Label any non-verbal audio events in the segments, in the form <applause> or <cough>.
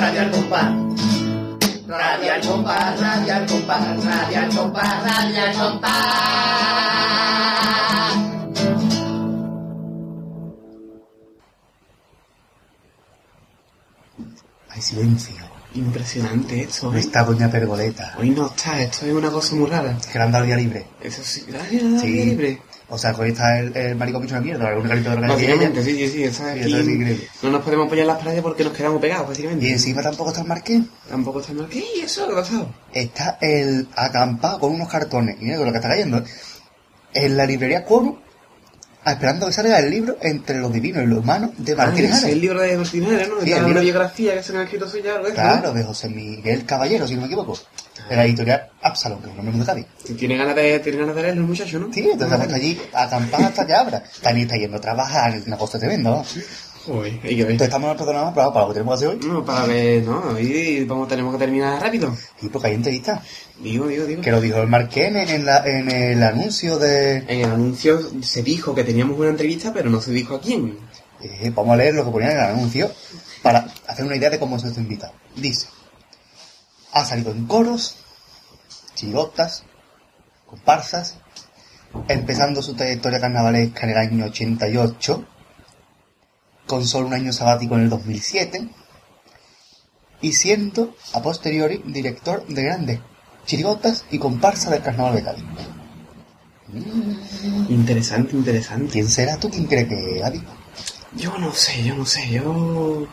y escucha Radio al compás. Radio al compás, radio al compás, radio al compás, radio al compás. Hay silencio. Impresionante esto. No ¿eh? está Doña Pergoleta. Hoy no está, esto es una cosa muy rara. Que le han dado día libre. Eso sí, gracias, Sí. libre. O sea, que hoy está el, el maricón bicho de mierda, limpia de. Básicamente, sí, sí, sí, Sí, aquí. es increíble. No nos podemos apoyar en las paredes porque nos quedamos pegados, básicamente. Y encima tampoco está el marqués. Tampoco está mal. ¿Qué? ¿Y eso? ¿Qué ha pasado? Está el acampado con unos cartones. Y mira con lo que está cayendo. En la librería Cuomo, esperando que salga el libro entre los divinos y los humanos de Martín Ah, Ares. el libro de Martín Ares, ¿no? Sí, el libro- biografía que se han escrito suya, algo de Claro, de José Miguel Caballero, si no me equivoco. De la editorial Absalom, que es lo mismo de Cádiz. ¿no? Tiene ganas de, tiene ganas de leerlo el muchacho, ¿no? Sí, entonces estado allí acampados hasta que abra. También está yendo a trabajar, una cosa tremenda, ¿no? Joder, hay que ver. Entonces estamos preparados para, para lo que tenemos que hacer hoy. No, para ver, no, y vamos, tenemos que terminar rápido. Y porque hay entrevistas. Digo, digo, digo. Que lo dijo el Marqués en, en la- en el anuncio de... En el anuncio se dijo que teníamos una entrevista, pero no se dijo a quién. Eh, vamos a leer lo que ponía en el anuncio para hacer una idea de cómo es nuestro invitado. Dice, ha salido en coros, chirotas, comparsas, empezando su trayectoria carnavalesca en el año 88, con solo un año sabático en el 2007, y siendo, a posteriori, director de grandes chirigotas y comparsas del carnaval de Cádiz. Interesante, interesante. ¿Quién será tú? ¿Quién cree que Adi? Yo no sé, yo no sé, yo...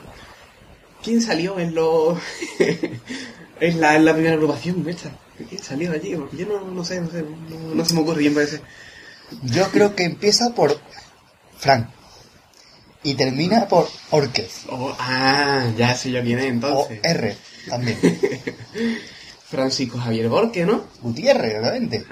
¿Quién salió en lo... <laughs> en, la, en la primera agrupación esta? ¿Quién salió allí? Porque yo no, no sé, no sé, no, no se me ocurre quién puede ser. Yo creo que empieza por Frank y termina por Orquez Oh, ah, ya sé yo quién es o entonces. R también. <laughs> Francisco Javier Borque, ¿no? Gutiérrez.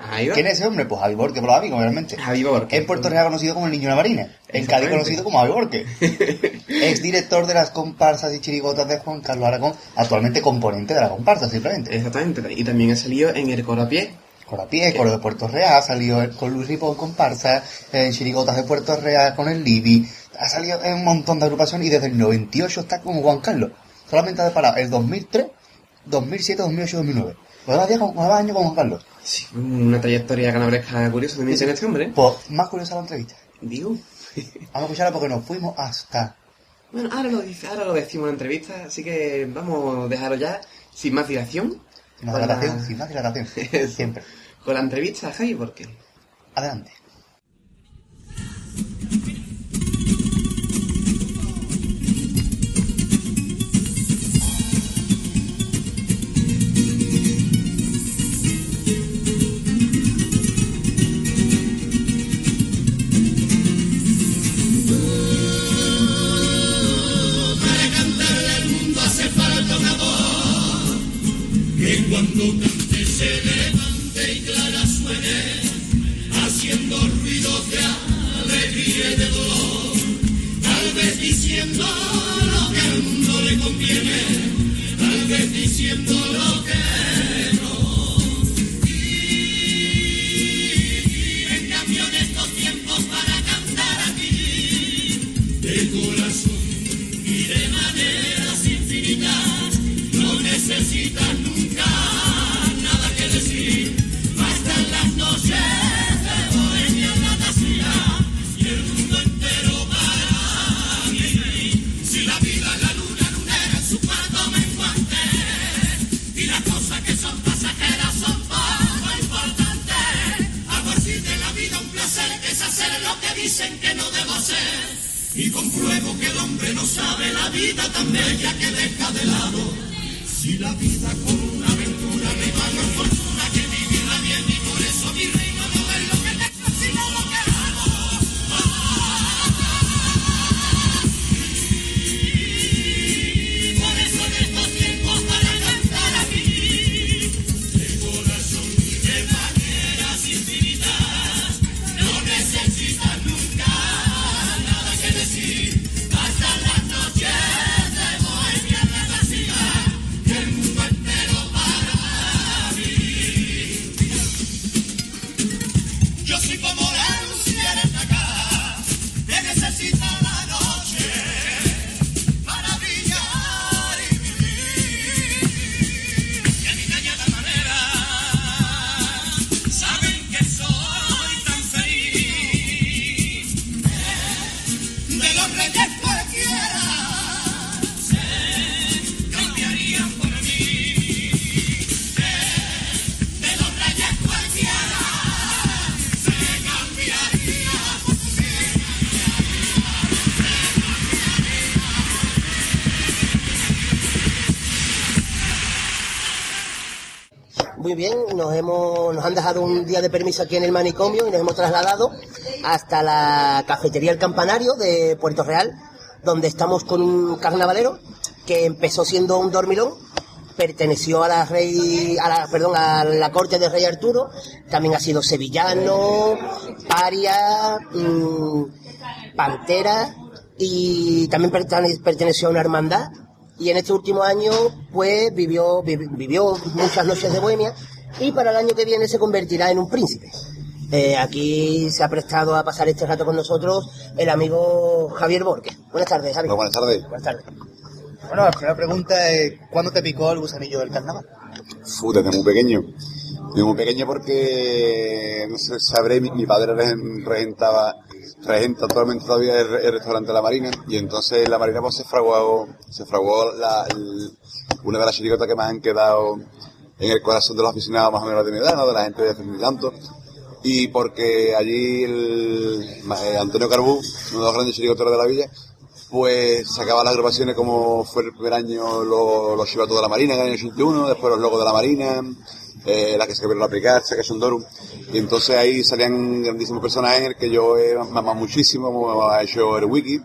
Ahí va. ¿Quién es ese hombre? Pues Javi Borque por los amigos, obviamente. Javi Borque. En Puerto Real conocido como el niño de la marina. En Cádiz Exactamente. conocido como Javi Borque. <laughs> es director de las comparsas y chirigotas de Juan Carlos Aragón, actualmente componente de la comparsa, simplemente. Exactamente, y también ha salido en el coro a pie. Corapié, Coro de Puerto Real, ha salido con Luis Ripo en comparsa, en Chirigotas de Puerto Real con el Libi, ha salido en un montón de agrupaciones y desde el 98 está con Juan Carlos. Solamente ha parado el 2003, 2007, 2008, 2009. Nueve días con años con Juan Carlos. Sí, una trayectoria canabresca curiosa también tiene este hombre. Pues más curiosa la entrevista. Digo. Vamos a escucharla porque nos fuimos hasta... Bueno, ahora lo, dice, ahora lo decimos en la entrevista, así que vamos a dejarlo ya sin más dilación. Sin más la- dilatación, sin más dilatación. <laughs> Siempre. Con la entrevista, Javi, porque Adelante. Nos hemos, nos han dejado un día de permiso aquí en el manicomio y nos hemos trasladado hasta la cafetería El Campanario de Puerto Real, donde estamos con un carnavalero que empezó siendo un dormilón, perteneció a la rey, a la, perdón, a la corte del rey Arturo, también ha sido sevillano, paria, mm, pantera y también pertene- perteneció a una hermandad. Y en este último año pues vivió, vi- vivió muchas noches de bohemia y para el año que viene se convertirá en un príncipe. Eh, aquí se ha prestado a pasar este rato con nosotros el amigo Javier Borges. Buenas tardes, Javier. Buenas tardes. Buenas tardes. Bueno, la primera pregunta es, ¿cuándo te picó el gusanillo del carnaval? Fu, desde muy pequeño. Desde muy pequeño porque, no sé, sabré, mi, mi padre regen- regentaba, regenta actualmente todavía el, el restaurante La Marina, y entonces en La Marina pues se fraguó, se fraguó la, el- una de las chirigotas que más han quedado en el corazón de los aficionados más o menos de mi edad, ¿no? de la gente de tanto. Y porque allí el, eh, Antonio Carbú, uno de los grandes chirigoteros de la villa, pues sacaba las agrupaciones como fue el primer año lo- los chivatos de la Marina en el año 81, después los logos de la Marina, eh, las que se querían aplicar, que son Dorum. Y entonces ahí salían grandísimos personajes en el que yo he mamado muchísimo, como ha hecho el wiki.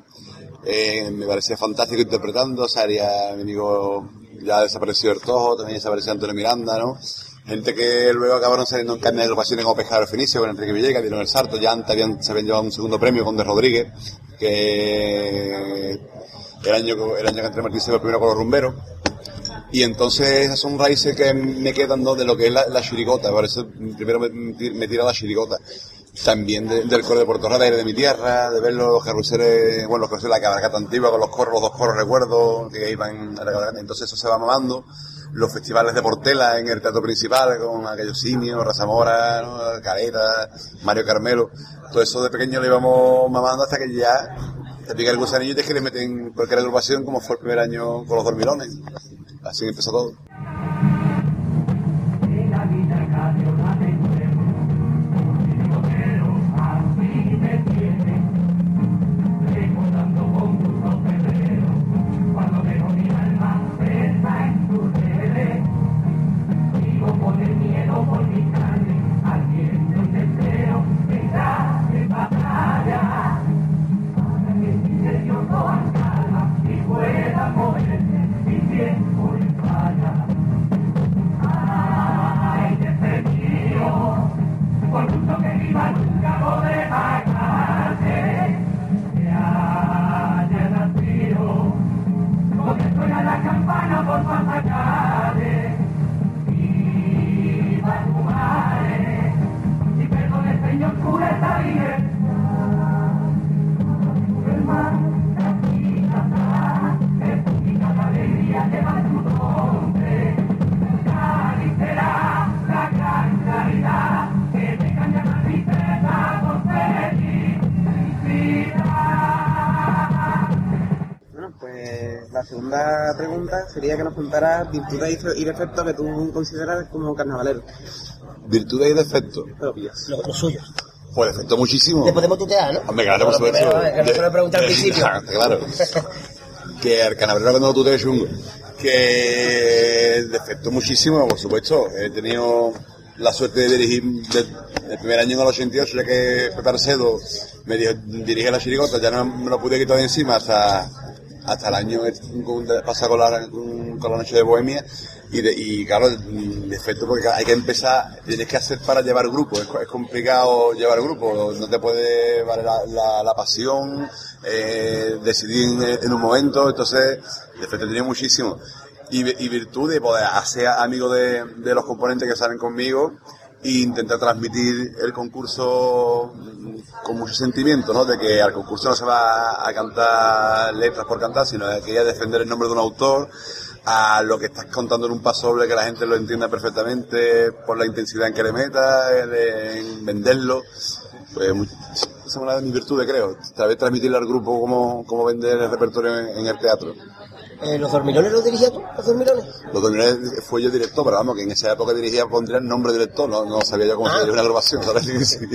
Eh, me parecía fantástico interpretando, salía mi amigo ya desapareció el Tojo, también desapareció Antonio Miranda, ¿no? Gente que luego acabaron saliendo en carne de agrupaciones como Pescador Fenicio, con Enrique Villegas, dieron el salto, ya antes habían, se habían llevado un segundo premio con De Rodríguez, que el año, el año que entré Martín se fue el primero con los rumberos. Y entonces esas son raíces que me quedan ¿no? de lo que es la, la chirigota, por eso primero me, me tira la chirigota. También de- del coro de Puerto Real, de mi tierra, de ver los carruseles, bueno, los carruseles de la cabalgata antigua con los corros, los dos corros recuerdo que iban a la cabalgata. Entonces eso se va mamando. Los festivales de Portela en el teatro principal con aquellos simios, Razamora, ¿no? Careta, Mario Carmelo. Todo eso de pequeño lo íbamos mamando hasta que ya te pica el gusanillo y te quieres meter en cualquier agrupación como fue el primer año con los dormilones. Así empezó todo. Sería que nos contaras virtudes y defectos que tú consideras como carnavalero. Virtudes y defectos. Propios. Lo, lo suyo. Pues defectos muchísimos. Te podemos tutear, ¿no? Hombre, claro, por supuesto. eh, que no se lo pregunté al <laughs> principio. claro. que el canabrero cuando tú te chungo. Que defecto muchísimo, por supuesto. He tenido la suerte de dirigir de- el primer año en el 88, ya que Pepe Arcedo me dijo, dirige la chirigota, ya no me lo pude quitar de encima hasta, hasta el año con- pasado con la, con, noche de Bohemia. Y, de- y claro, defecto porque hay que empezar, tienes que hacer para llevar grupo, es, complicado llevar grupo, no te puede valer la, pasión, eh, decidir en, un momento, entonces defecto tenía muchísimo. Y, y virtud de poder hacer amigo de, de los componentes que salen conmigo e intentar transmitir el concurso con mucho sentimiento, ¿no? De que al concurso no se va a cantar letras por cantar, sino que que defender el nombre de un autor, a lo que estás contando en un pasoble que la gente lo entienda perfectamente por la intensidad en que le meta, en venderlo. Pues esa es una de mis virtudes, creo. Tal vez transmitirle al grupo cómo, cómo vender el repertorio en, en el teatro. Eh, ¿Los dormilones los dirigías tú? ¿Los dormilones? Los Dormilones fue yo director, pero vamos, que en esa época dirigía, pondría el nombre director, no, no sabía yo cómo Ah. una agrupación, ¿sabes? <laughs> Sí.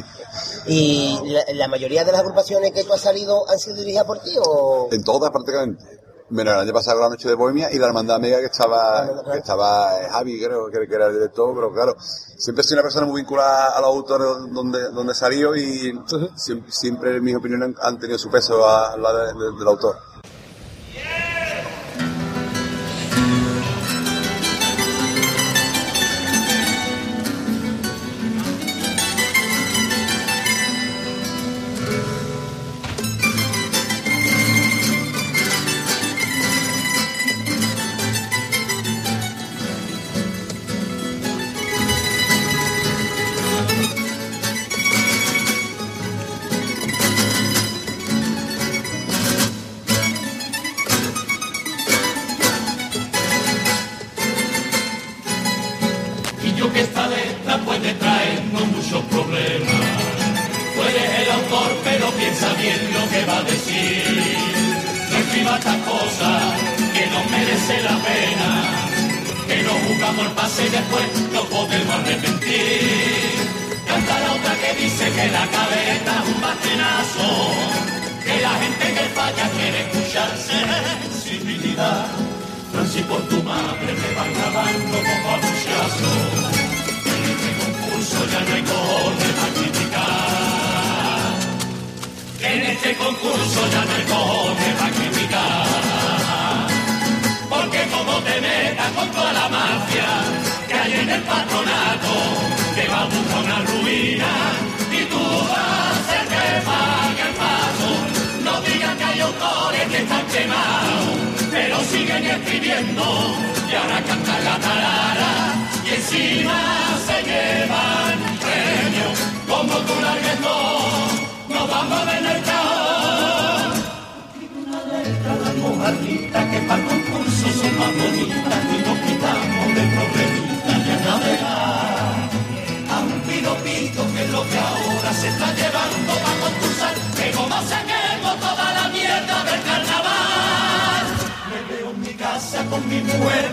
¿Y la, la mayoría de las agrupaciones que tú has salido han sido dirigidas por ti o...? En todas prácticamente. Menos el año pasado la noche de Bohemia y la hermandad amiga que estaba, que estaba eh, Javi, creo que, que era el director, pero claro, siempre he sido una persona muy vinculada a los autores donde, donde salió y siempre, siempre, en mis opiniones, han tenido su peso a la de- de- del autor.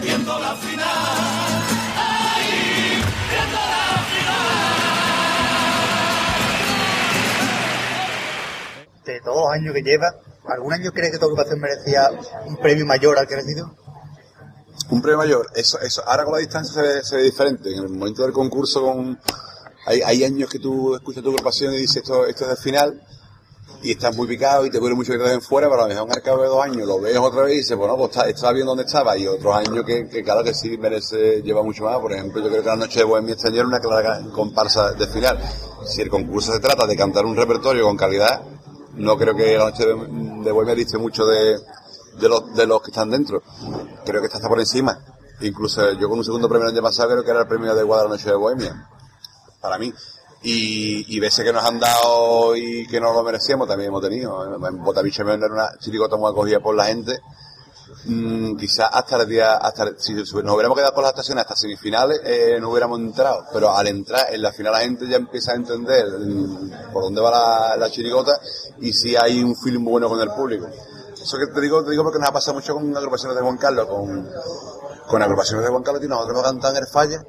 Viendo la final. ¡Ay! Viendo la De todos los años que lleva, ¿algún año crees que tu agrupación merecía un premio mayor al que ha recibido? Un premio mayor, eso, eso, ahora con la distancia se ve, se ve diferente. En el momento del concurso, con, hay, hay años que tú escuchas tu agrupación y dices esto, esto es el final, y estás muy picado y te duele mucho que te dejen fuera, pero a lo mejor al cabo de dos años lo ves otra vez y dices, bueno, pues está- bien donde estaba, y otros años que, claro que sí merece, lleva mucho más. Por ejemplo, yo creo que la noche de Bohemia este año una clara comparsa de final. Si el concurso se trata de cantar un repertorio con calidad, no creo que la noche de, Bohemia dice mucho de, de los, de los que están dentro. Creo que está por encima. Incluso yo con un segundo premio el año pasado creo que era el premio de Guadalajara Noche de Bohemia. Para mí. Y, y veces que nos han dado y que no lo merecíamos también hemos tenido. En Botaviche era una chirigota muy acogida por la gente. Mm, quizás hasta el día, hasta si nos hubiéramos quedado por las estaciones hasta semifinales, eh, no hubiéramos entrado. Pero al entrar en la final la gente ya empieza a entender mm, por dónde va la, chirigota y si hay un feeling bueno con el público. Eso que te digo, te digo porque nos ha pasado mucho con agrupaciones de Juan Carlos, con, con agrupaciones de Juan Carlos y nosotros hemos cantado en el falla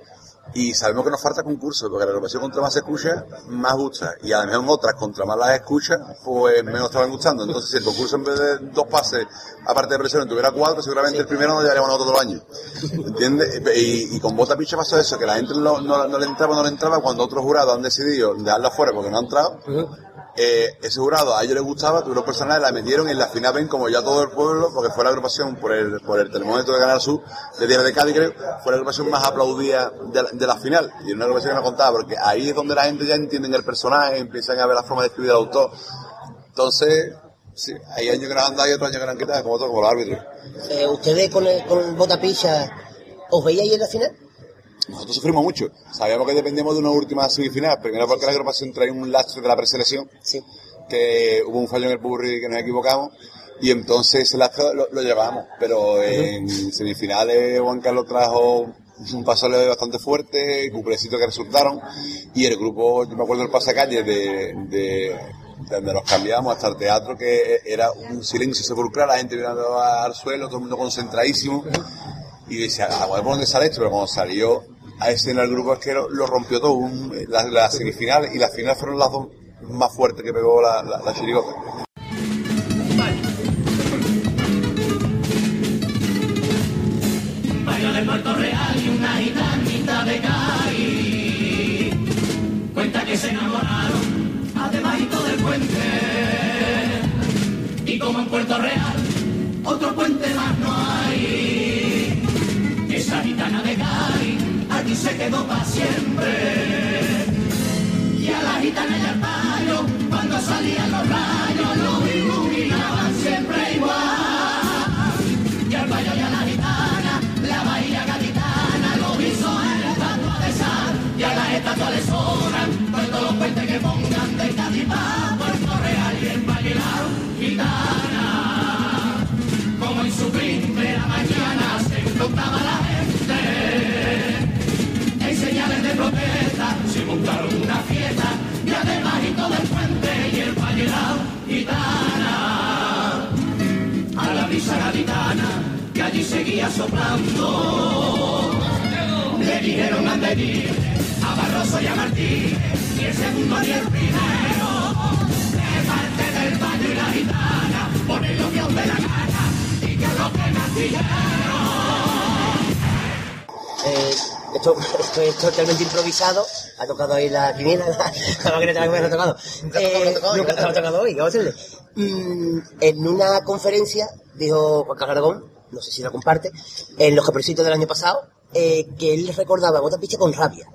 y sabemos que nos falta concurso, porque la agrupación contra más se escucha, más gusta. Y además en otras, contra más las escucha, pues menos estaban gustando. Entonces, si el concurso en vez de dos pases, aparte de presión, tuviera cuatro, seguramente el primero no llevaríamos nosotros todo el año. ¿Entiendes? Y, con Bota Picha pasó eso, que la gente no, no- no le entraba, no le entraba, cuando otros jurados han decidido dejarla fuera porque no ha entrado. Eh, ese jurado a ellos les gustaba, tuvieron personales, la metieron en la final ven como ya todo el pueblo, porque fue la agrupación por el, por el termómetro de Canal Sur, de Tierra de Cádiz creo, fue la agrupación más aplaudida de la, final. Y una agrupación que no contaba, porque ahí es donde la gente ya entiende el personaje, empiezan a ver la forma de escribir al autor. Entonces, sí, hay años que nos han dado y otros años que nos han quitado, como todo, como los árbitros. Eh, ¿Ustedes con el, con Botapicha os veíais en la final? Nosotros sufrimos mucho. Sabíamos que dependíamos de una última semifinal, primero porque la agrupación trae un lastre de la preselección, Sí. que hubo un fallo en el burri que nos equivocamos, y entonces lo, lo llevamos. Pero en semifinales Juan Carlos trajo un pasoleo bastante fuerte, cuplecitos que resultaron, y el grupo, yo me acuerdo del pasacalle de, de, de donde nos cambiamos hasta el teatro, que era un silencio sepulcral, la gente mirando al suelo, todo el mundo concentradísimo, y decía, a ver por dónde sale esto, pero cuando salió a ese en el grupo asquero lo rompió todo. La, semifinal y la final fueron las dos más fuertes que pegó la, la, la chirigota. Baila de Puerto Real y una gitanita de Cádiz. Cuenta que se enamoraron ademásito del puente. Y como en Puerto Real, otro puente más no hay. Quedó para siempre. Y a la gitana y al payo, cuando salían los rayos, los iluminaban siempre igual. Y al payo y a la gitana, la bahía gaditana, lo hizo en la estatua de sal. Y a las estatuas le sobran, montaron una fiesta y además y todo el puente y el valle gitana. A la brisa gaditana que allí seguía soplando. Le dijeron a a Barroso y a Martínez ni el segundo ni el primero. De parte del valle y la gitana ponen lo que dé la gana y que lo que más Eh, esto, esto es totalmente improvisado. Ha tocado ahí la quiniela, <laughs> la, la maquineta que me ha tocado. Eh, nunca te ha tocado hoy, vamos a hacerle. Mm, en una conferencia dijo Juan Carlos Aragón, no sé si la comparte, en los capricitos del año pasado, eh, que él recordaba a Bota Piche con rabia.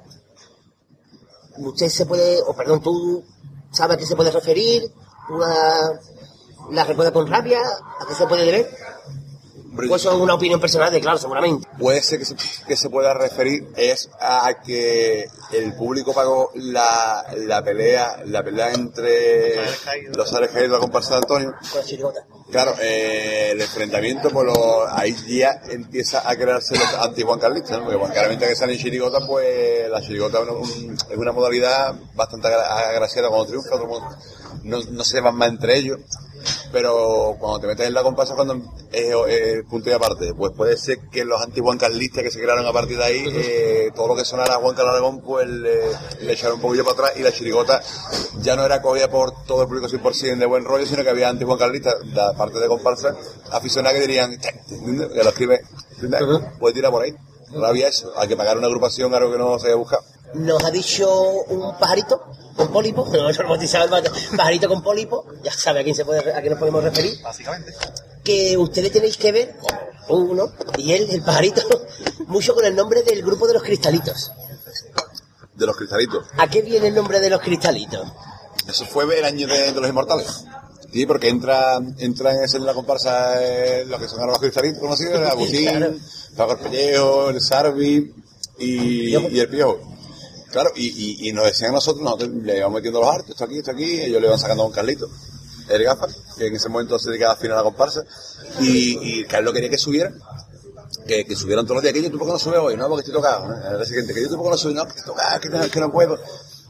Usted se puede, o perdón, tú sabes a qué se puede referir, una, la recuerda con rabia, a qué se puede deber. Pues eso es una opinión personal de claro, seguramente. puede ser que se, que se pueda referir es a que el público pagó la, la pelea la pelea entre los Ares y la comparsa de Antonio Con chirigota. claro eh, el enfrentamiento por lo, ahí ya empieza a crearse los anti Juan Carlistas ¿no? porque Juan claramente que sale en chirigota pues la chirigota es una, un- es una modalidad bastante agra- agraciada cuando triunfa todo el mundo- no, no se van más entre ellos pero cuando te metes en la comparsa cuando es eh, punto y aparte. Pues puede ser que los anti Juan Carlistas que se crearon a partir de ahí eh, todo lo que sonara a Juan Carlos Aragón pues le, le echaron un poquillo para atrás y la chirigota ya no era cogida por todo el público 100% de buen rollo sino que había anti Juan Carlistas la parte de comparsa aficionados que dirían "Che, ¿entiendes? que lo escribe puede tirar por ahí. No había eso hay que pagar una agrupación algo que no se haya buscado. Nos ha dicho un pajarito con pólipo, no hemos bautizado el pa- pajarito con pólipo, ya sabe a quién se puede, a quién nos podemos referir, Básicamente. que ustedes tenéis que ver, uno, y él, el pajarito, <laughs> mucho con el nombre del grupo de los cristalitos. de los cristalitos ¿A qué viene el nombre de los cristalitos? Eso fue el año de, de los inmortales. Sí, porque entra, entra en, ese- en la comparsa eh, lo que son ahora los cristalitos conocidos, <laughs> el Agustín, Claro. Paco el Pellejo, el Sarvi y, y el Piojo. Claro, y, y, nos decían a nosotros, nosotros le íbamos metiendo los artes, esto aquí, esto aquí, ellos le iban sacando a un Carlito, el Gafas, que en ese momento se dedicaba a final a la comparsa, y, y Carlos quería que subieran, que, que subieran todos los días, que yo qué no subes hoy, no, porque estoy tocado, ¿no? Al día siguiente, que yo qué no subes, no, que estoy tocado, que no, que no puedo.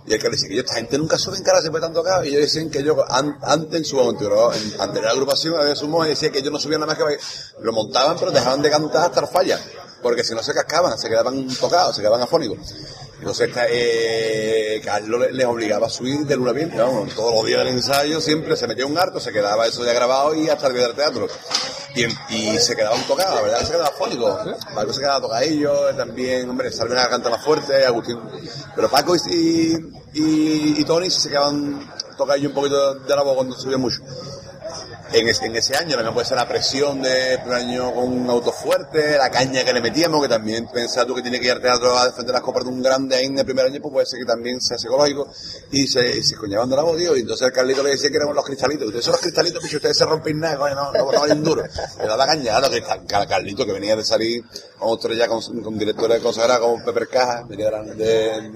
Y el que le dice que yo, esta gente nunca sube en cara, siempre están tocados. Y ellos decían que yo, an- antes en su anterior, en anterior agrupación, había su y decía que ellos no subían nada más que. Lo montaban, pero dejaban de cantar hasta el falla. Porque si no se cascaban, se quedaban tocados, se quedaban afónicos. Entonces, eh, Carlos le- les obligaba a subir de luna bien, todos los días del ensayo siempre se metía un harto, se quedaba eso ya grabado y hasta el día del teatro. Y, se quedaban tocados, verdad, se quedaba afónico. Paco se quedaba tocadillo, también, hombre, Salvina canta más fuerte, Agustín. Pero Paco y, y, Tony se quedaban tocadillo un poquito de la voz cuando subían mucho. En, ese- en ese año también puede ser la presión de primer año con un auto fuerte, la caña que le metíamos, que también pensaba tú que tiene que ir al teatro a defender las copas de un grande ahí en el primer año, pues puede ser que también sea psicológico y se, y se coñaban de la voz. Y entonces el Carlito le decía que éramos los cristalitos. Ustedes son los cristalitos, picho, ustedes se rompen nada, coño, no, no, no valen duro. Le daba caña, claro, que Car- Car- Carlito, que venía de salir con otro ya con, con directores de consagrada como Pepe Caja, venía de, de-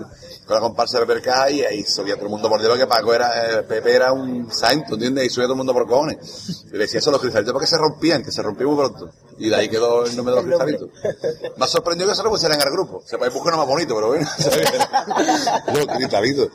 con la comparsa de Pepe Caja y ahí subía todo el mundo por debajo que Paco era, eh, Pepe era un santo, ¿entiendes? Y subía todo el mundo por cojones. Y le decía eso a los cristalitos porque se rompían, que se rompían muy pronto. Y de ahí quedó el nombre de los cristalitos. Me ha sorprendido que se lo pusieran al grupo. Se puede buscar uno más bonito, pero bueno. <laughs> Los cristalitos.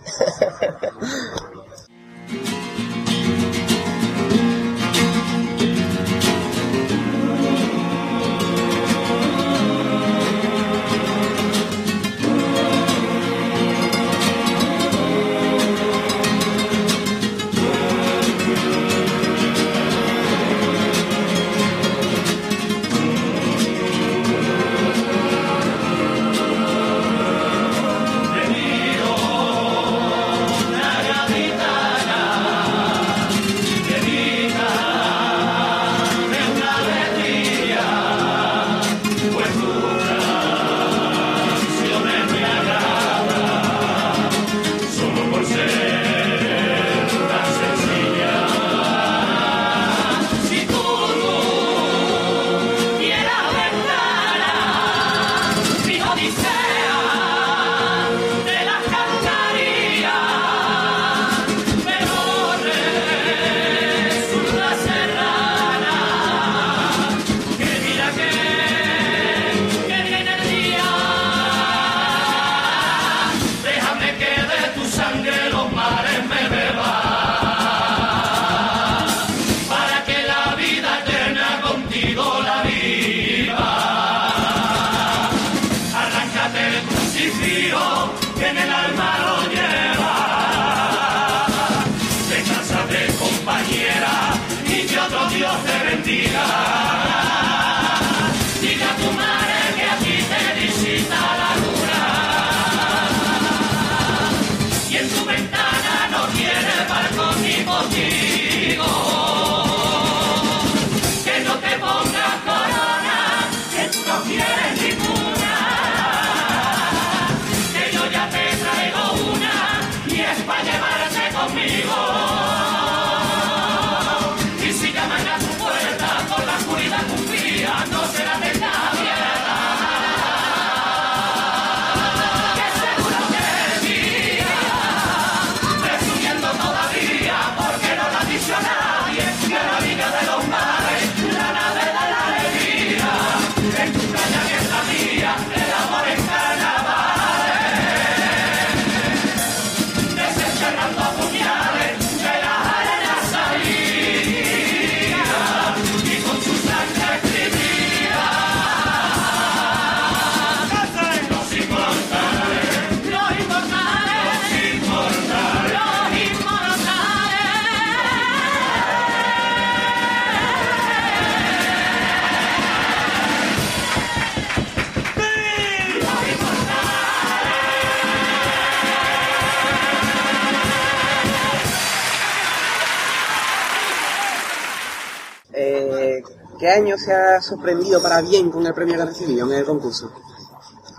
Año se ha sorprendido para bien con el premio que ha recibido en el concurso?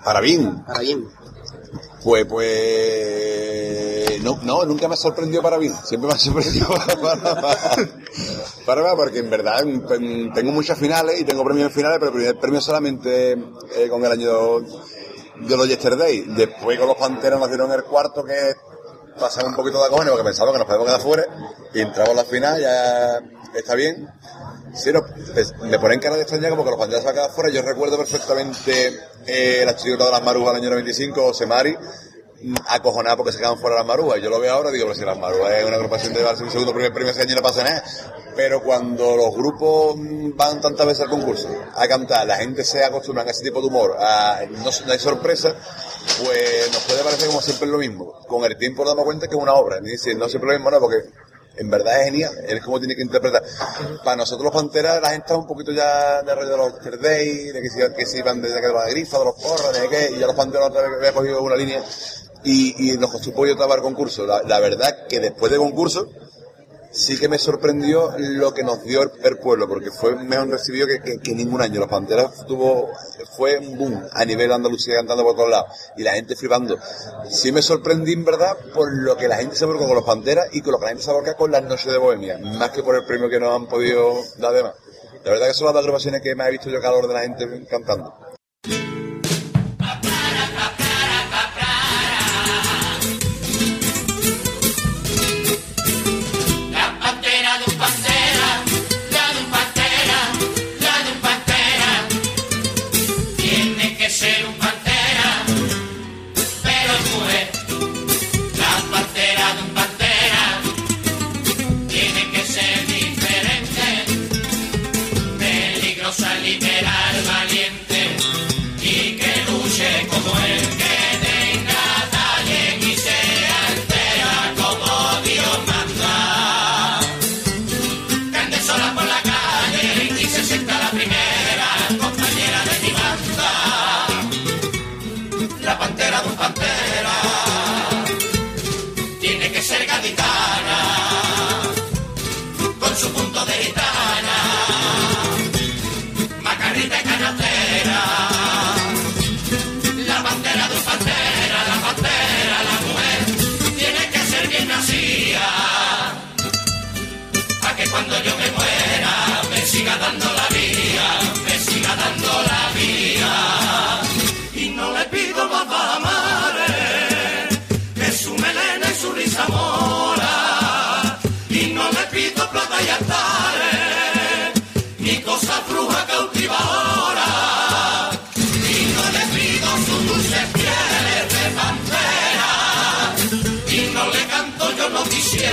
Para bien, Para bien. pues, pues, no, no, nunca me ha sorprendido para bien, siempre me ha sorprendido <laughs> para, para, para, para mal, porque en verdad tengo muchas finales y tengo premios en finales, pero el primer premio solamente eh, con el año de los Yesterday. Después con los Panteras nos dieron el cuarto que pasaba un poquito de cojones porque pensaba que nos podíamos quedar fuera y entramos a la final, ya está bien. Sí, no, pues, me ponen cara de extrañar como que los Panteras se van fuera. Yo recuerdo perfectamente eh, la chirigota de las marujas del año 95, Semari, mm, acojonada porque se quedan fuera las marujas. Yo lo veo ahora y digo, pero si las marujas es una agrupación de llevarse un segundo primer premio ese año y no pasa nada. Pero cuando los grupos mm, van tantas veces al concurso a cantar, la gente se acostumbra a ese tipo de humor, a, no, hay sorpresa, pues nos puede parecer como siempre lo mismo. Con el tiempo nos damos cuenta que es una obra. Ni dice, no siempre lo mismo, no, porque en verdad es genial, es como tiene que interpretar. Para nosotros los Panteras, la gente está un poquito ya de rollo de los Yesterday, de que si, que si van que de la grifa, de los porros, de qué, y ya los Panteras otra vez había cogido una línea y, y nos costó yo trabar concurso. La, la verdad que después de concurso, sí que me sorprendió lo que nos dio el, pueblo, porque fue mejor recibido que, que- ningún año. Los Panteras tuvo, fue un boom a nivel de Andalucía cantando por todos lados y la gente flipando. Sí me sorprendí en verdad por lo que la gente se volcó con los Panteras y con lo que la gente se volca con las noches de Bohemia, más que por el premio que nos han podido dar de más. La verdad que son las agrupaciones que me he visto yo calor de la gente cantando.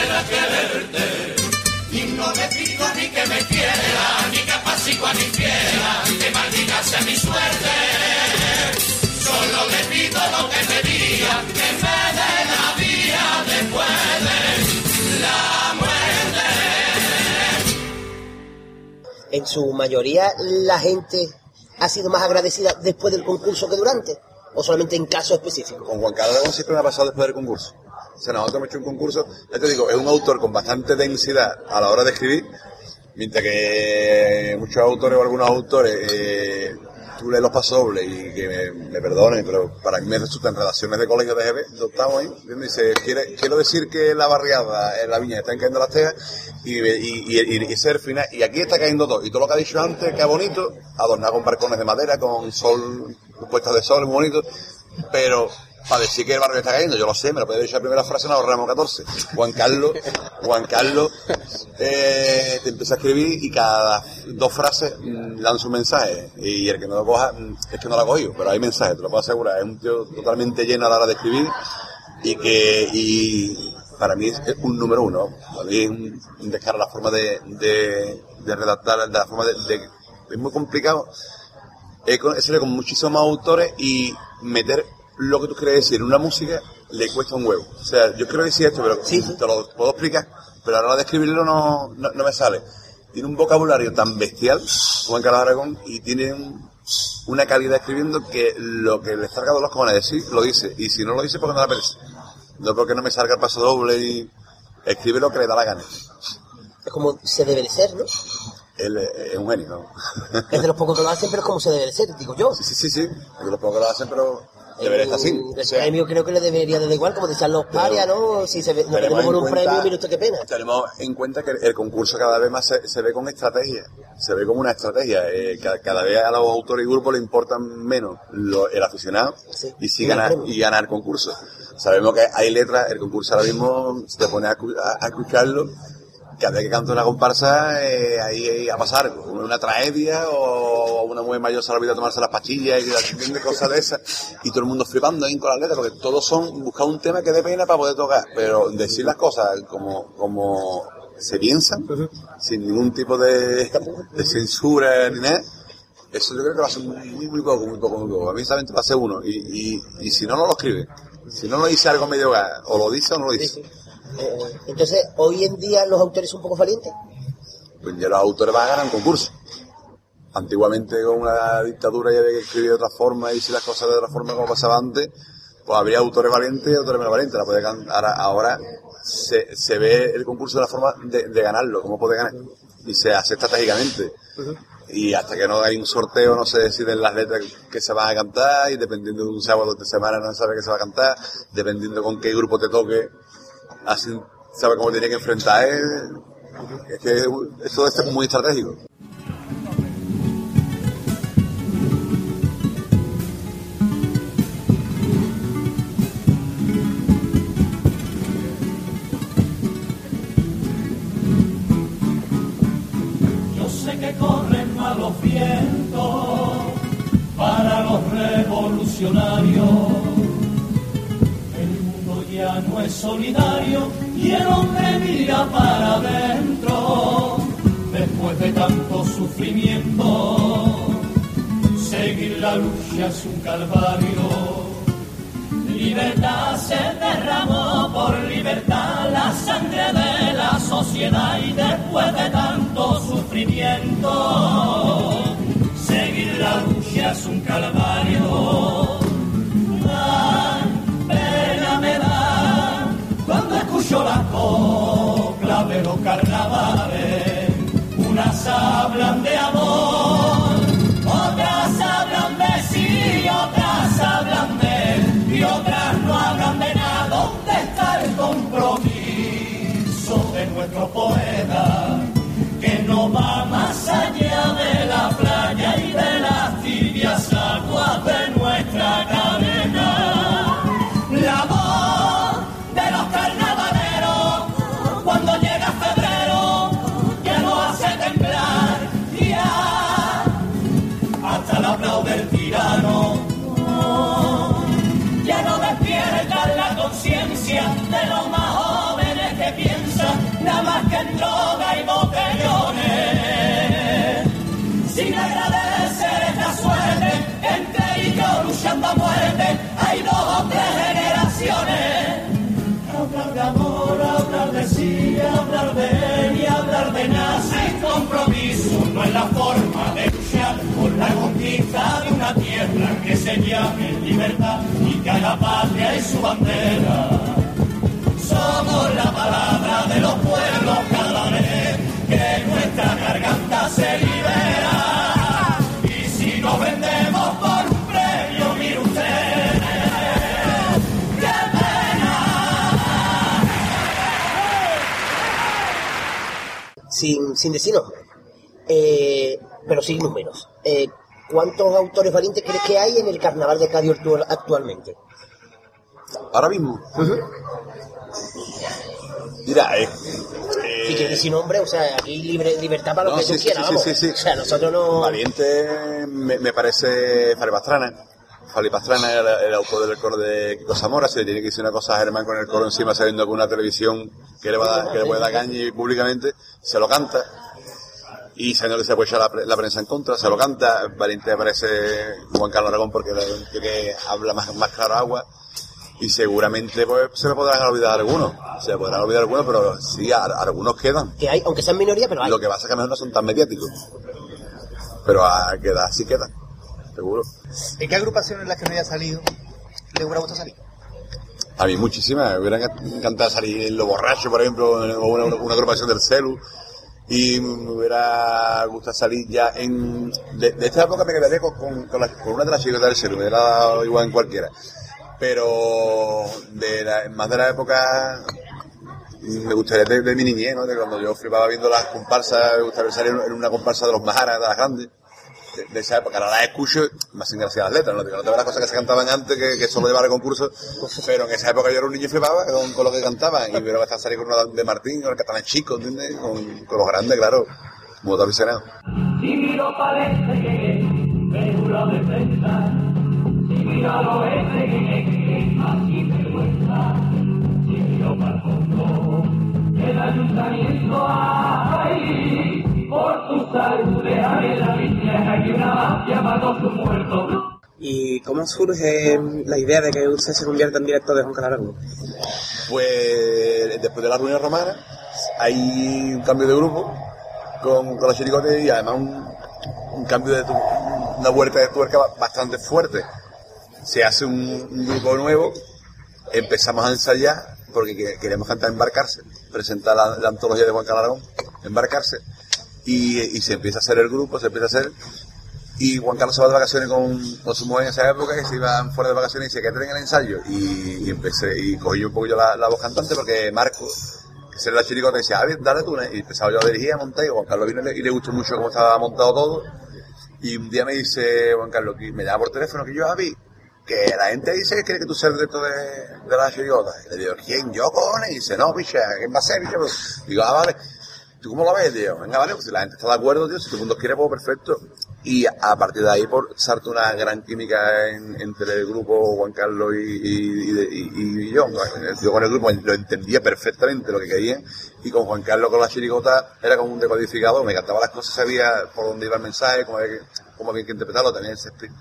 No quisiera quererte. Y no le pido ni que me quiera, ni que apacigua ni fiera, que maldita sea mi suerte. Solo le pido lo que me diga, que me dé la vía después de la muerte. En su mayoría, la gente ha sido más agradecida después del concurso que durante, o solamente en casos específicos. Con Juan Carlos siempre me ha pasado después del concurso. O sea, nosotros hemos hecho un concurso, ya te digo, es un autor con bastante densidad a la hora de escribir, mientras que muchos autores o algunos autores, eh, tú lees los pasobles y que me, me perdonen, pero para mí me resultan redacciones de colegio de GB, de octavo ahí. Dice, quiero decir que la barriada, en la viña, están cayendo las tejas y, y, y, final. Y aquí está cayendo todo. Y todo lo que ha dicho antes, que es bonito, adornado con barcones de madera, con sol, puestas de sol, muy bonito, pero para decir que el barrio está cayendo, yo lo sé, me lo puede decir la primera frase, nos ahorramos 14. Juan Carlos, Juan Carlos, eh, te empieza a escribir y cada dos frases mm, lanza un mensaje. Y el que no lo coja, mm, es que no lo ha cogido, pero hay mensajes, te lo puedo asegurar. Es un tío totalmente lleno a la hora de escribir y que, y para mí es, un número uno. Para mí es un, un descaro la forma de, de, redactar, la forma de, es muy complicado es con, con muchísimos autores y meter lo que tú quieres decir una música le cuesta un huevo. O sea, yo quiero decir esto, pero te lo puedo explicar, pero a la hora de escribirlo no, no, no me sale. Tiene un vocabulario tan bestial, Juan Carlos Aragón, y tiene un- una calidad escribiendo que lo que le salga de los cojones decir, lo dice. Y si no lo dice, porque no la perece. No porque no me salga el paso doble y escribe lo que le da la gana. Es como se debe de ser, ¿no? Él es es un genio, ¿no? Es de los pocos que lo hacen, pero es como se debe de ser, digo yo. Sí, sí, sí, sí. Es de los pocos que lo hacen, pero debería estar así. El, O sea, premio creo que le debería de dar igual, como decían los parias, ¿no? Si se ve, nos tenemos en un cuenta- premio, mire usted qué pena. Tenemos en cuenta que el concurso cada vez más se, se ve con estrategia, se ve como una estrategia. Eh, ca- cada, vez a los autores y grupos le importan menos lo- el aficionado Sí. y sí ganar, y ganar concursos. Sabemos que hay letras, el concurso ahora mismo, si te pones a, a- a escucharlo, cada vez que canta una comparsa, eh, ahí, ahí a pasar algo, una tragedia o una mujer mayor se le olvida tomarse las pastillas y entiende cosas de esas. Y todo el mundo flipando ahí con las letras porque todos son buscar un tema que dé pena para poder tocar. Pero decir las cosas como como se piensan sin ningún tipo de, censura ni nada eso yo creo que lo hace muy muy poco muy poco muy poco. A mí solamente lo hace uno. Y, y, y si no no lo escribe. Si no lo dice algo medio gas, o lo dice o no lo dice. Eh, entonces, hoy en día los autores son un poco valientes. pues ya los autores van a ganar un concurso. Antiguamente con una dictadura ya había que escribir de otra forma y si las cosas de otra forma como pasaba antes, pues habría autores valientes y autores menos valientes. La puede ahora, ahora se, se ve el concurso de la forma de, de ganarlo, cómo puede ganar. Y se hace estratégicamente. Y hasta que no hay un sorteo no se deciden las letras que se van a cantar y dependiendo de un sábado de semana no se sabe qué se va a cantar, dependiendo con qué grupo te toque, así sabe cómo tiene que enfrentar él. Es que eso es muy estratégico. Sin, decir nombres. Eh, pero sin números. Eh, ¿Cuántos autores valientes crees que hay en el carnaval de Cádiz actual- actualmente? Ahora mismo. Mira, eh, Si eh, quieres decir nombre, o sea, aquí libre, libertad para lo No, que sí, tú sí, quieras, sí, vamos. sí, sí. O sea, nosotros no... Valiente me, me parece Fali Pastrana. Fali Pastrana es el, autor del coro de Kiko Zamora. Si le tiene que decir una cosa a Germán con el coro encima, sabiendo que una televisión que le, va a dar- que le puede dar caña y públicamente, se lo canta. Y sabiendo que se puede echar la, pre- la prensa en contra, se lo canta. Valiente me parece Juan Carlos Aragón porque que habla más, más claro agua. Y seguramente pues, se le podrán olvidar algunos. Se le podrán olvidar algunos, pero sí, a- algunos quedan. Que hay, aunque sean minoría, pero hay. Lo que pasa es que a lo mejor no son tan mediáticos. Pero a quedar sí quedan, seguro. ¿En qué agrupación en la que no haya salido le hubiera gustado salir? A mí muchísimas. Me hubiera encan- encantado salir en Lo Borracho, por ejemplo, o una, una agrupación del Celu. Y me hubiera gustado salir ya en... De, de esta época me quedaría con, con, con la- con una de las chicas del ser, me hubiera dado igual en cualquiera. Pero de la- más de la época me gustaría de, de mi niñez, ¿no? De cuando yo flipaba viendo las comparsas, me gustaría salir en una comparsa de los Maharas, de las grandes. De, de esa época, ahora las escucho, me hacen gracia las letras, ¿no? Digo, no te las cosas que se cantaban antes, que, que solo llevar el concurso, pero en esa época yo era un niño y flipaba con, con lo que cantaban, y vieron están saliendo con una de Martín, con el que están chicos, ¿entiendes? Con, con los grandes, claro, como te aficionado. Si miro parece que es una defensa, si miro al oeste que es más sinvergüenza, si miro para el fondo, el ayuntamiento hay, por tu salud déjame la que una mafia mató su muerto. ¿Y cómo surge la idea de que usted se convierta en director de Juan Calarano? Pues después de la reunión romana hay un cambio de grupo con, con los chiricotes y además un, un cambio de tu- una vuelta de tuerca ba- bastante fuerte. Se hace un, un grupo nuevo, empezamos a ensayar porque que- queríamos cantar Embarcarse, presentar la, la antología de Juan Calarón, Embarcarse, y, y se empieza a hacer el grupo, se empieza a hacer y Juan Carlos se va de vacaciones con, con su mujer en esa época y se iban fuera de vacaciones y se quedaron en el ensayo. Y, y empecé, y cogí un poco la, la voz cantante porque Marco, que era la chiricota, decía, a ver, dale tú, y empezaba yo a dirigir, a montar, y Juan Carlos vino y le, y gustó mucho cómo estaba montado todo. Y un día me dice Juan Carlos, que me llama por teléfono, que yo, Javi, que la gente dice que quiere que tú seas el director de, de la chiricota. Y le digo, ¿quién? ¿Yo, cojones? Y dice, no, picha, ¿quién va a ser? Pues, digo, ah, vale. ¿Tú cómo lo ves, tío? Venga, vale, pues si la gente está de acuerdo, tío, si todo el mundo quiere, pues perfecto. Y a partir de ahí, por salto una gran química en- entre el grupo Juan Carlos y, y, yo. Yo con el grupo lo entendía perfectamente lo que querían y con Juan Carlos con la chiricota era como un decodificador, me cantaba las cosas, sabía por dónde iba el mensaje, cómo había que, cómo había que interpretarlo, también se expli-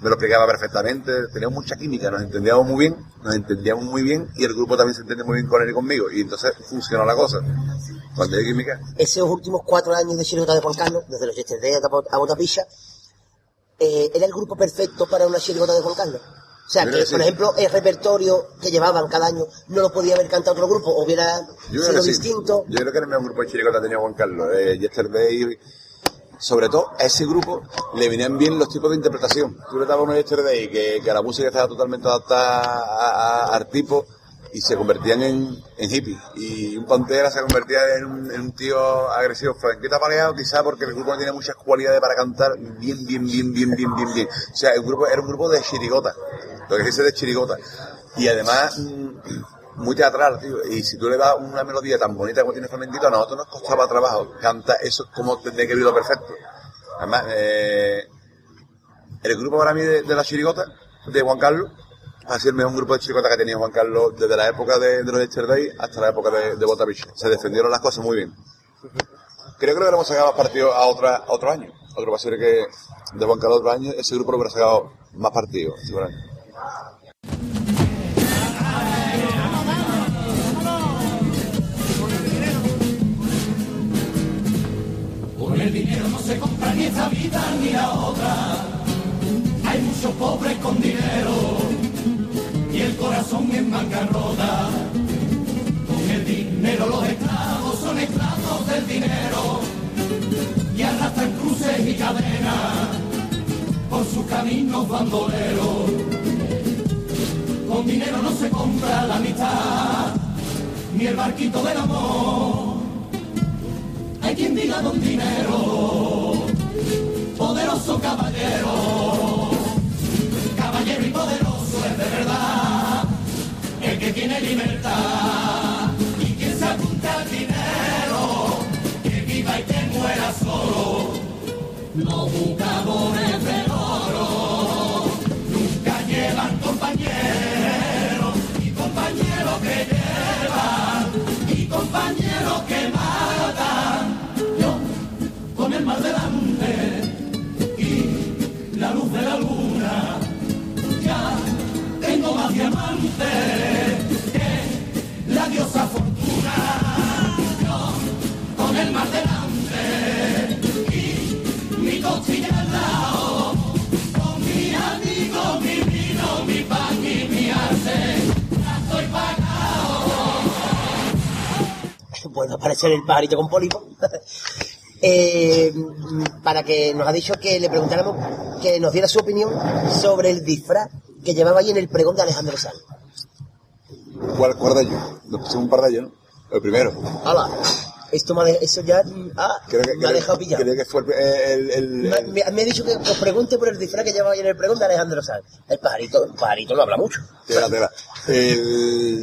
me lo explicaba perfectamente, teníamos mucha química, nos entendíamos muy bien, nos entendíamos muy bien y el grupo también se entiende muy bien con él y conmigo y entonces funcionó la cosa. Cuando hay química, esos últimos cuatro años de chirigota de Juan Carlos, desde los Yesterday a Bot- a Botapilla, eh, era el grupo perfecto para una chirigota de Juan Carlos. O sea, que, por ejemplo, el repertorio que llevaban cada año no lo podía haber cantado otro grupo, o hubiera sido distinto. Yo creo que era el mejor grupo de chiricota que tenía Juan Carlos. Eh, Yesterday, sobre todo a ese grupo le venían bien los tipos de interpretación. Tú le dabas uno Yesterday que, que la música estaba totalmente adaptada al tipo y se convertían en, en hippies. Y un Pantera se convertía en un, en un tío agresivo, franqueta pareado, quizá porque el grupo no tiene muchas cualidades para cantar bien, bien, bien, bien, bien, bien, bien. O sea, el grupo era un grupo de chirigota, lo que se dice de chirigota. Y además, muy teatral, tío. Y si tú le das una melodía tan bonita como tiene Flamenquito, a nosotros nos costaba trabajo. Canta eso como tendría que verlo perfecto. Además, eh, el grupo para mí de, de la chirigota, de Juan Carlos, ha sido el mejor grupo de chirigota que tenido Juan Carlos desde la época de, de los Yesterday hasta la época de, de Botavich. Se defendieron las cosas muy bien. Creo que lo hubiéramos sacado más partidos a, otra, a otro año. Otro va a que de Juan Carlos otro año, ese grupo lo hubiera sacado más seguramente. El dinero no se compra ni esta vida ni la otra. Hay muchos pobres con dinero y el corazón en bancarrota. Con el dinero los esclavos son esclavos del dinero y arrastran cruces y cadenas por sus caminos bandoleros. Con dinero no se compra la amistad ni el barquito del amor. Hay quien diga don dinero, poderoso caballero, caballero y poderoso es de verdad, el que tiene libertad y quien se apunta al dinero, que viva y que muera solo, los buscadores del la diosa fortuna. Con el mar delante y mi costilla al lado con mi amigo, mi vino, mi pan y mi arte. Ya estoy pagado vuelve a aparecer el pajarito con pólipo. <laughs> Eh, para que nos ha dicho que le preguntáramos que nos diera su opinión sobre el disfraz que llevaba ahí en el pregón de Alejandro Sanz. ¿Cuál, cuál de ellos? Nos pusimos un par de ellos, ¿no? El primero. ¡Hala! Esto me eso ya ah, Creo que, me ha dejado pillado. creo que fue el, el, el- Me, me- ha dicho que os pregunte por el disfraz que llevaba ahí en el pregón de Alejandro Sanz. El pajarito, el pajarito no habla mucho. tela, tela.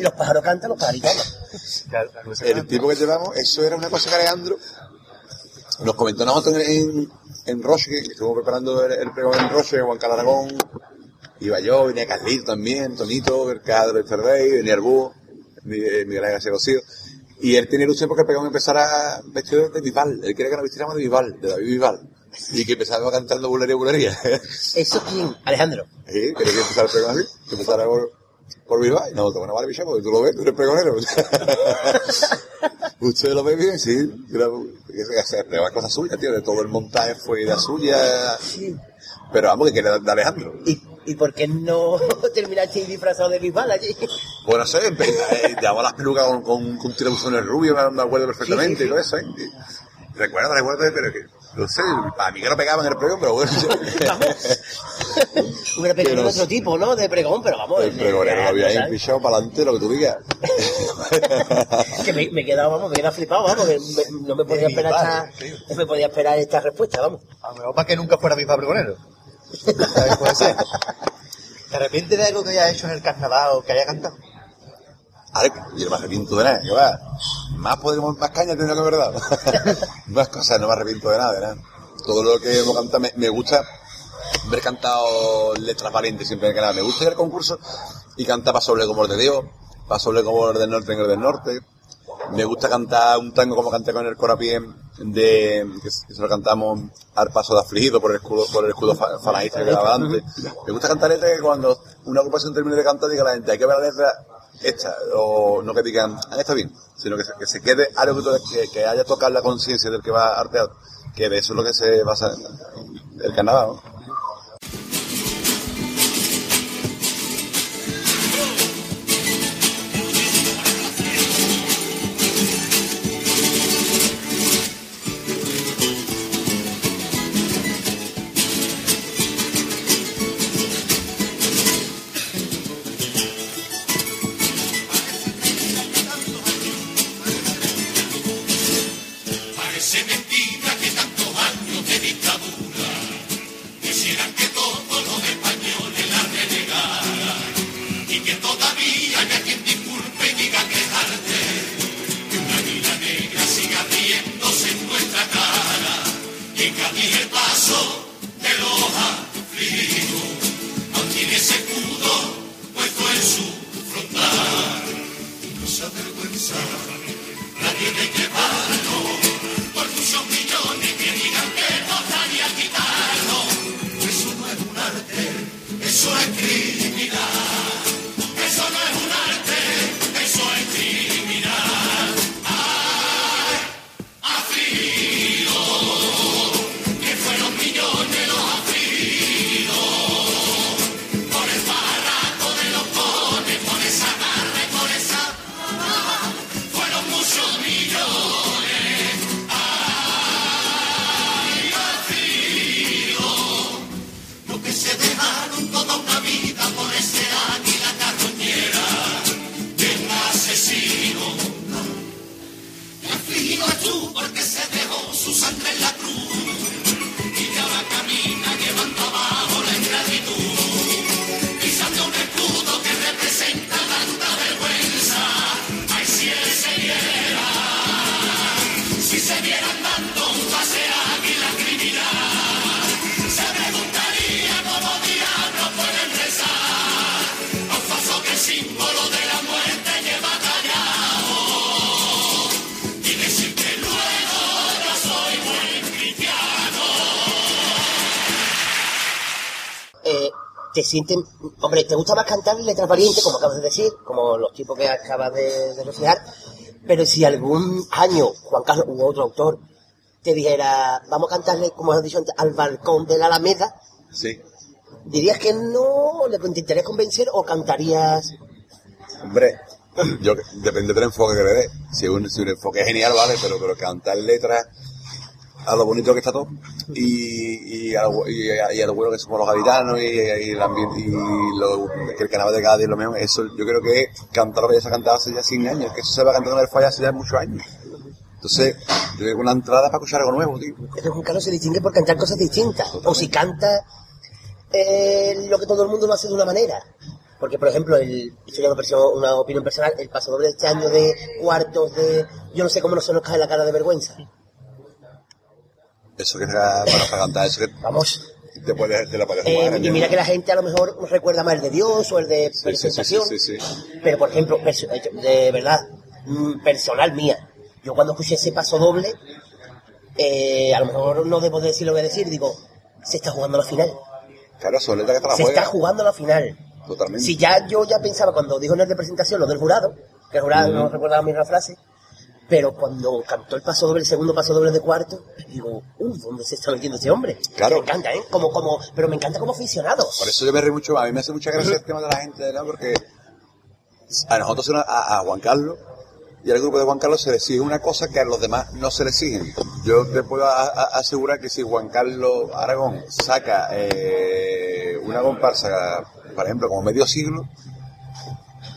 Los pájaros cantan, los pajaritos hablan. El tipo que llevamos, eso era una cosa que Alejandro nos comentó nosotros en, en, en Roche, que estuvimos preparando el, pregón en Roche, Juan Carlos Aragón, iba yo, venía Carlito también, Tonito, el Cadro de Ferrey, venía el Búho, Mi- Miguel Ángel García y él tenía ilusión porque el pregón empezara vestido de Vival, él quería que nos vistiéramos de Vival, de David Vival, y que empezara cantando bulería, bulería. ¿Eso quién? Alejandro. Sí, quería que empezara el pregón así, que empezara por, por Vival, y nosotros, bueno, vale, bicho, porque tú lo ves, tú eres pregonero. <laughs> Usted lo ve bien, sí. Las cosas suyas, tío. De todo el montaje fue idea suya. Pero vamos, que quiere de Alejandro. ¿Y, ¿Y por qué no <laughs> terminaste disfrazado de Bisbal allí? Pues no sé, eh, llevaba las pelucas con, con, con tirabuzones rubios, me, me acuerdo perfectamente Sí, sí, y todo eso, ¿eh? Recuerdo, recuerdo, pero que, no sé, para mí que no pegaba en el pregón, pero bueno. Hubiera pegado Pero- otro tipo, ¿no? De pregón, pero vamos. el pregonero lo había ahí ¿sabes? pichado para adelante, lo que tú digas. <laughs> Que me, me he quedado, vamos, me he quedado flipado, vamos, que me- no me podía esperar Bisbal, esta, no me podía esperar esta respuesta, vamos. A lo mejor para que nunca fuera misma pregonero. ¿Sabes? Puede ser. ¿Te arrepientes de algo que hayas hecho en el carnaval o que haya cantado? A ver, yo no me arrepiento de nada, que va. Más podemos, más caña tendría que haber dado. <laughs> más cosas, no me arrepiento de nada, de nada. Todo lo que hemos cantado, me, me gusta haber cantado letras valientes siempre que nada. Me gusta ir al concurso y cantar Pasoble como el de Dios, Pasoble como el del norte en el del norte. Me gusta cantar un tango como canté con el corapié de, que, se- que se lo cantamos al paso de afligido por el escudo, por el escudo fa- falangista que quedaba antes. <laughs> Me gusta cantar letras que cuando una ocupación termine de cantar diga la gente, hay que ver la letra esta, o no que digan, ah, está bien, sino que se, que se quede algo que, que, haya tocado la conciencia del que va a artear, que de eso es lo que se basa el carnaval, ¿no? Te sienten, hombre, ¿te gusta más cantar letras valientes, como acabas de decir, como los tipos que acabas de, de reflejar? Pero si algún año Juan Carlos u otro autor te dijera, vamos a cantarle, como has dicho antes, al balcón de la Alameda, Sí. ¿dirías que no? ¿Le intentarías convencer o cantarías? Hombre, Yo, depende del enfoque que le dé. Si un, si un enfoque es genial, vale, pero, pero cantar letras a lo bonito que está todo y, y, a, lo, y, a- y a lo bueno que somos los gaditanos y, y el ambiente y lo, que el carnaval de Cádiz lo mismo eso yo creo que cantar lo que ya se ha cantado hace ya 100 años que eso se va cantando en el falla hace ya muchos años entonces yo creo que una entrada para escuchar algo nuevo tío que Juan Carlos se distingue por cantar cosas distintas. O si canta eh, lo que todo el mundo lo hace de una manera. Porque, por ejemplo, el, esto ya me pareció una opinión personal, el paso doble de este año de cuartos de... Yo no sé cómo no se nos cae la cara de vergüenza. Eso que para, para cantar eso que Vamos. te, puedes, te la puedes Eh, y mira que la gente a lo mejor recuerda más el de Dios o el de Sí, presentación. sí, sí, Pero, por ejemplo, eh, de verdad, mm, personal mía, yo cuando escuché ese paso doble, eh, a lo mejor no debo decir lo que decir, digo, se está jugando la final. claro son letras que te la Se está jugando la final. totalmente Si ya yo ya pensaba cuando dijo en el de presentación lo del jurado, que el jurado no recordaba mi frase, pero cuando cantó el paso doble, el segundo paso doble de cuarto, digo, uy, ¿dónde se está metiendo este hombre? Claro. Me encanta, ¿eh? Como, como, pero me encanta como aficionado. Por eso yo me río mucho, a mí me hace mucha gracia el tema de la gente. Porque a nosotros, a, a Juan Carlos y al grupo de Juan Carlos se le exige una cosa que a los demás no se le exigen. Yo te puedo a- a- asegurar que si Juan Carlos Aragón saca eh, una comparsa, por ejemplo, como medio siglo,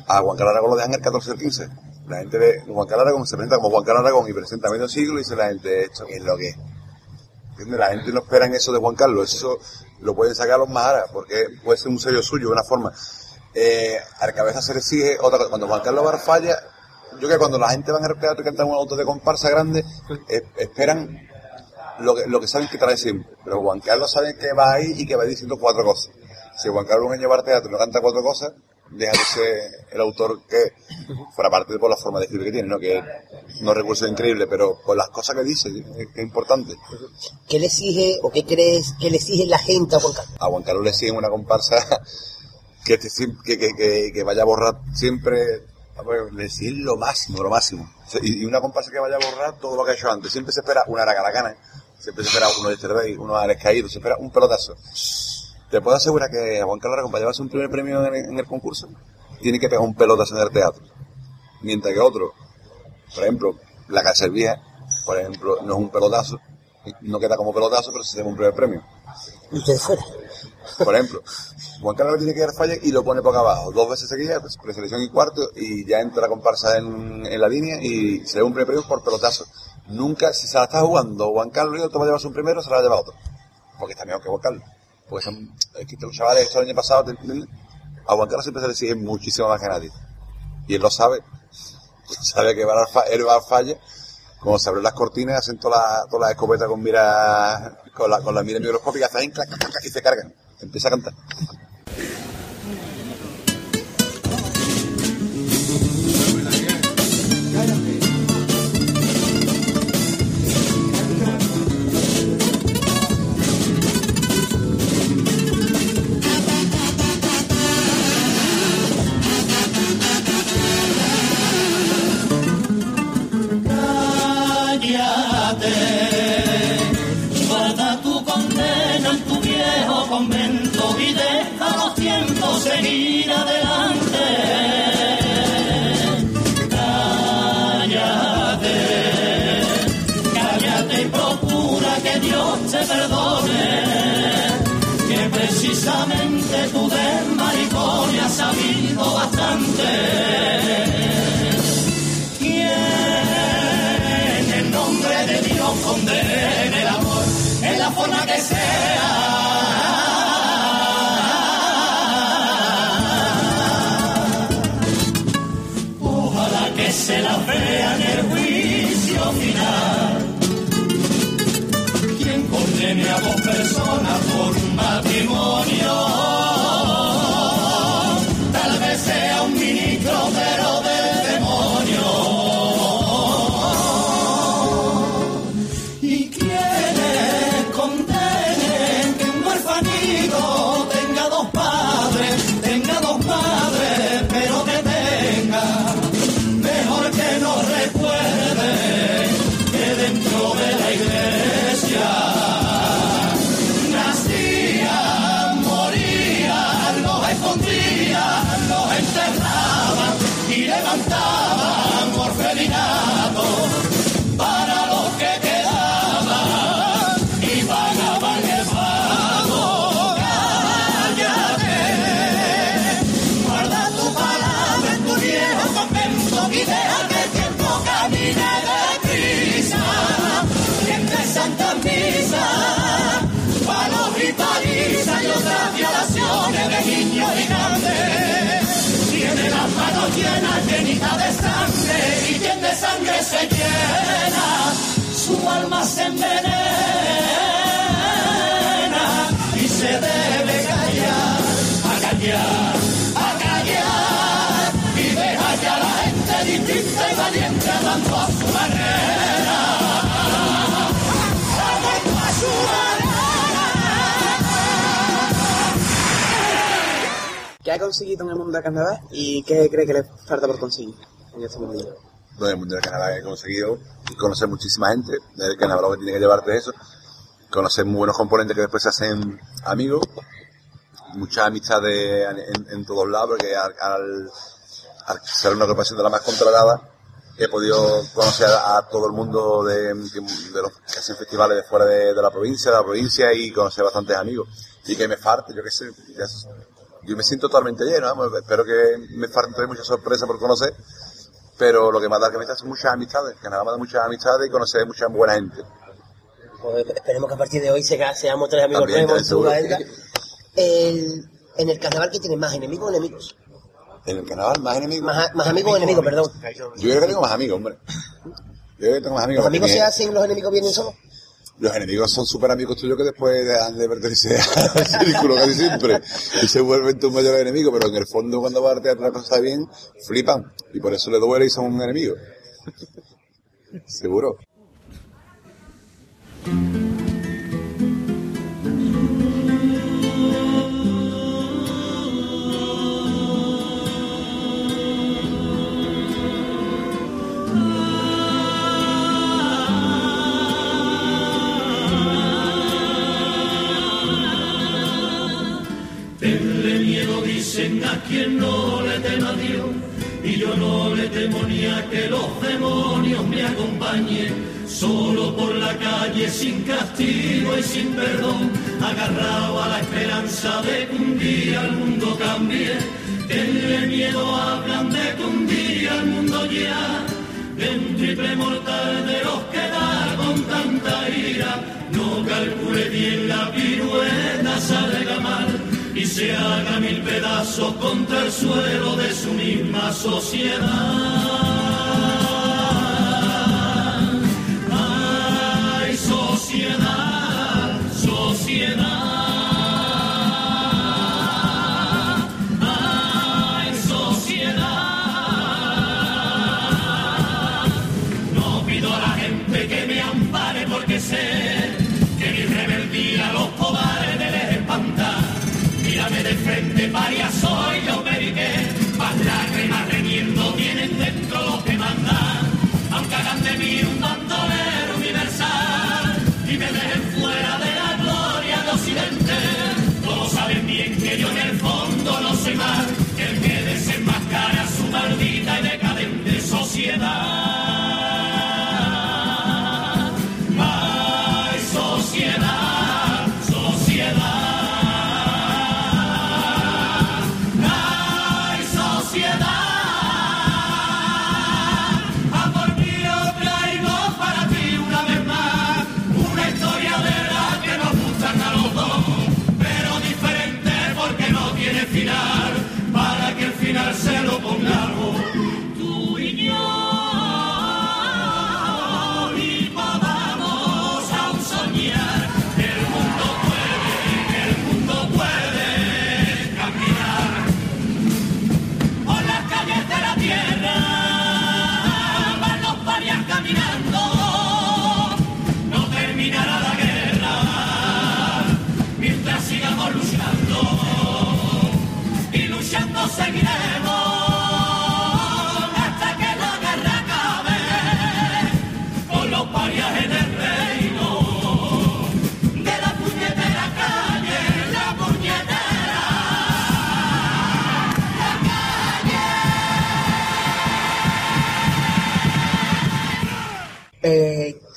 a Juan Carlos Aragón lo dejan el 14 o el 15. La gente ve, Juan Carlos Aragón se presenta como Juan Carlos Aragón y presenta medio siglo y dice la gente, ¿esto es lo que es? La gente no espera en eso de Juan Carlos, eso lo pueden sacar los Mahara, porque puede ser un sello suyo, de una forma. Eh, al cabeza se le exige otra cosa. Cuando Juan Carlos Bar falla, yo que cuando la gente va al teatro y canta un auto de comparsa grande, eh, esperan lo que, lo que saben que trae siempre. Pero Juan Carlos sabe que va ahí y que va diciendo cuatro cosas. Si Juan Carlos en llevar teatro no canta cuatro cosas, deja de ser el autor que, fuera parte por la forma de escribir que tiene, ¿no? Que no recurso increíble, pero por las cosas que dice, es, importante. ¿Qué le exige o qué crees que le exige la gente a Juan Carlos? a Juan Carlos le siguen una comparsa que, te siem- que, que, que, vaya a borrar siempre, a ver, le siguen lo máximo, lo máximo. Y, una comparsa que vaya a borrar todo lo que ha hecho antes. Siempre se espera una aragana, siempre se espera uno de este rey, uno de caído, se espera un pelotazo. Te puedo asegurar que a Juan Carlos Aragón, para llevarse un primer premio en, en el concurso, tiene que pegar un pelotazo en el teatro. Mientras que otro, por ejemplo, la Casa Vieja, por ejemplo, no es un pelotazo, no queda como pelotazo, pero se lleva un primer premio. Y fuera. Por ejemplo, Juan Carlos tiene que dar falla y lo pone por acá abajo. Dos veces seguidas, pues, preselección y cuarto, y ya entra la comparsa en, en la línea y se le da un primer premio por pelotazo. Nunca, si se la está jugando Juan Carlos y otro va a llevarse un primero, se la va a llevar otro. Porque está mejor que Juan Carlos. Porque son, es que los chavales, esto el año pasado. A Juan siempre se le exige muchísimo más que nadie. Y él lo sabe. <laughs> Sabe que va a dar fa- él va a dar falla. Como se abren las cortinas, hacen todas las todas las escopetas con mira, con la, con la mira microscópica, hacen clac, clac, clac, y se cargan. Empieza a cantar. ¿Qué ha conseguido en el mundo del carnaval y qué cree que le falta por conseguir en este mundo? Bueno, el mundo del carnaval he conseguido conocer muchísima gente. El carnaval lo que tiene que llevarte es eso. Conocer muy buenos componentes que después se hacen amigos. Muchas amistades en, en todos lados, porque al- al ser una agrupación de la más controlada, he podido conocer a, a todo el mundo de, de los que hacen festivales de fuera de, de la provincia, de la provincia y conocer bastantes amigos. Y que me falte, yo qué sé, yo me siento totalmente lleno, vamos, espero que me falte mucha sorpresa por conocer, pero lo que más da que me son muchas amistades, que nada más da muchas amistades y conocer mucha buena gente. Pues esperemos que a partir de hoy se- seamos tres amigos También, nuevos. El- en el carnaval, ¿qué tienes más? ¿Enemigos o enemigos? En el carnaval, más enemigos. Más, más amigos o enemigos, perdón. Yo creo que tengo más amigos, hombre. Yo creo que tengo más amigos. ¿Los amigos se hacen, los enemigos vienen solos? Los enemigos son súper amigos tuyos que después dejan de pertenecer al <laughs> círculo casi siempre. Y se vuelven tus mayores enemigos, pero en el fondo cuando vas a hacer una cosa bien, flipan. Y por eso le duele y son un enemigo. Seguro. Quien no le teme a Dios. Y yo no le temo ni a que los demonios me acompañen. Solo por la calle, sin castigo y sin perdón. Agarrado a la esperanza de que un día el mundo cambie. Tenle miedo, hablan de que un día el mundo ya. De un triple mortal de los que da con tanta ira. No calcule bien la pirueta, salga mal y se haga mil pedazos contra el suelo de su misma sociedad.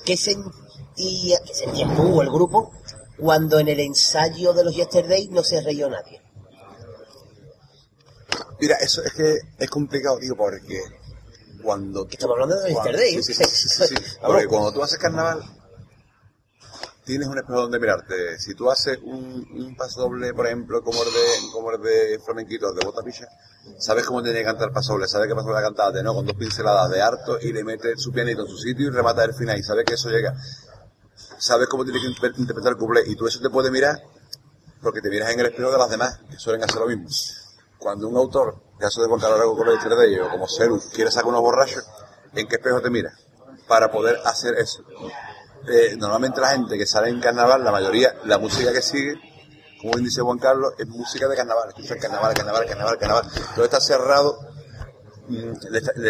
¿Qué sentía, qué sentías tú o el grupo cuando en el ensayo de los Yesterday no se reyó nadie? Mira, eso es que es complicado, digo, porque cuando... Estamos hablando de Yesterday. Sí, sí, sí, sí, sí, sí. Porque cuando tú haces carnaval, tienes un espejo donde mirarte. Si tú haces un, un paso doble, por ejemplo, como el de, como el de flamenquito, de sabes cómo tiene que cantar el paso doble, sabes qué paso doble cantar, ¿no? Con dos pinceladas de harto y le mete su pianito en su sitio y remata el final y sabes que eso llega. Sabes cómo tiene que inter- interpretar el cuplé y tú eso te puedes mirar porque te miras en el espejo de las demás, que suelen hacer lo mismo. Cuando un autor, caso de Juan Arago con el de ellos, como Ceru, quiere sacar unos borrachos, ¿en qué espejo te miras? Para poder hacer eso. Eh, normalmente la gente que sale en carnaval, la mayoría, la música que sigue, como bien dice Juan Carlos, es música de carnaval. Escucha el carnaval, carnaval, carnaval, carnaval. Todo está cerrado. mm,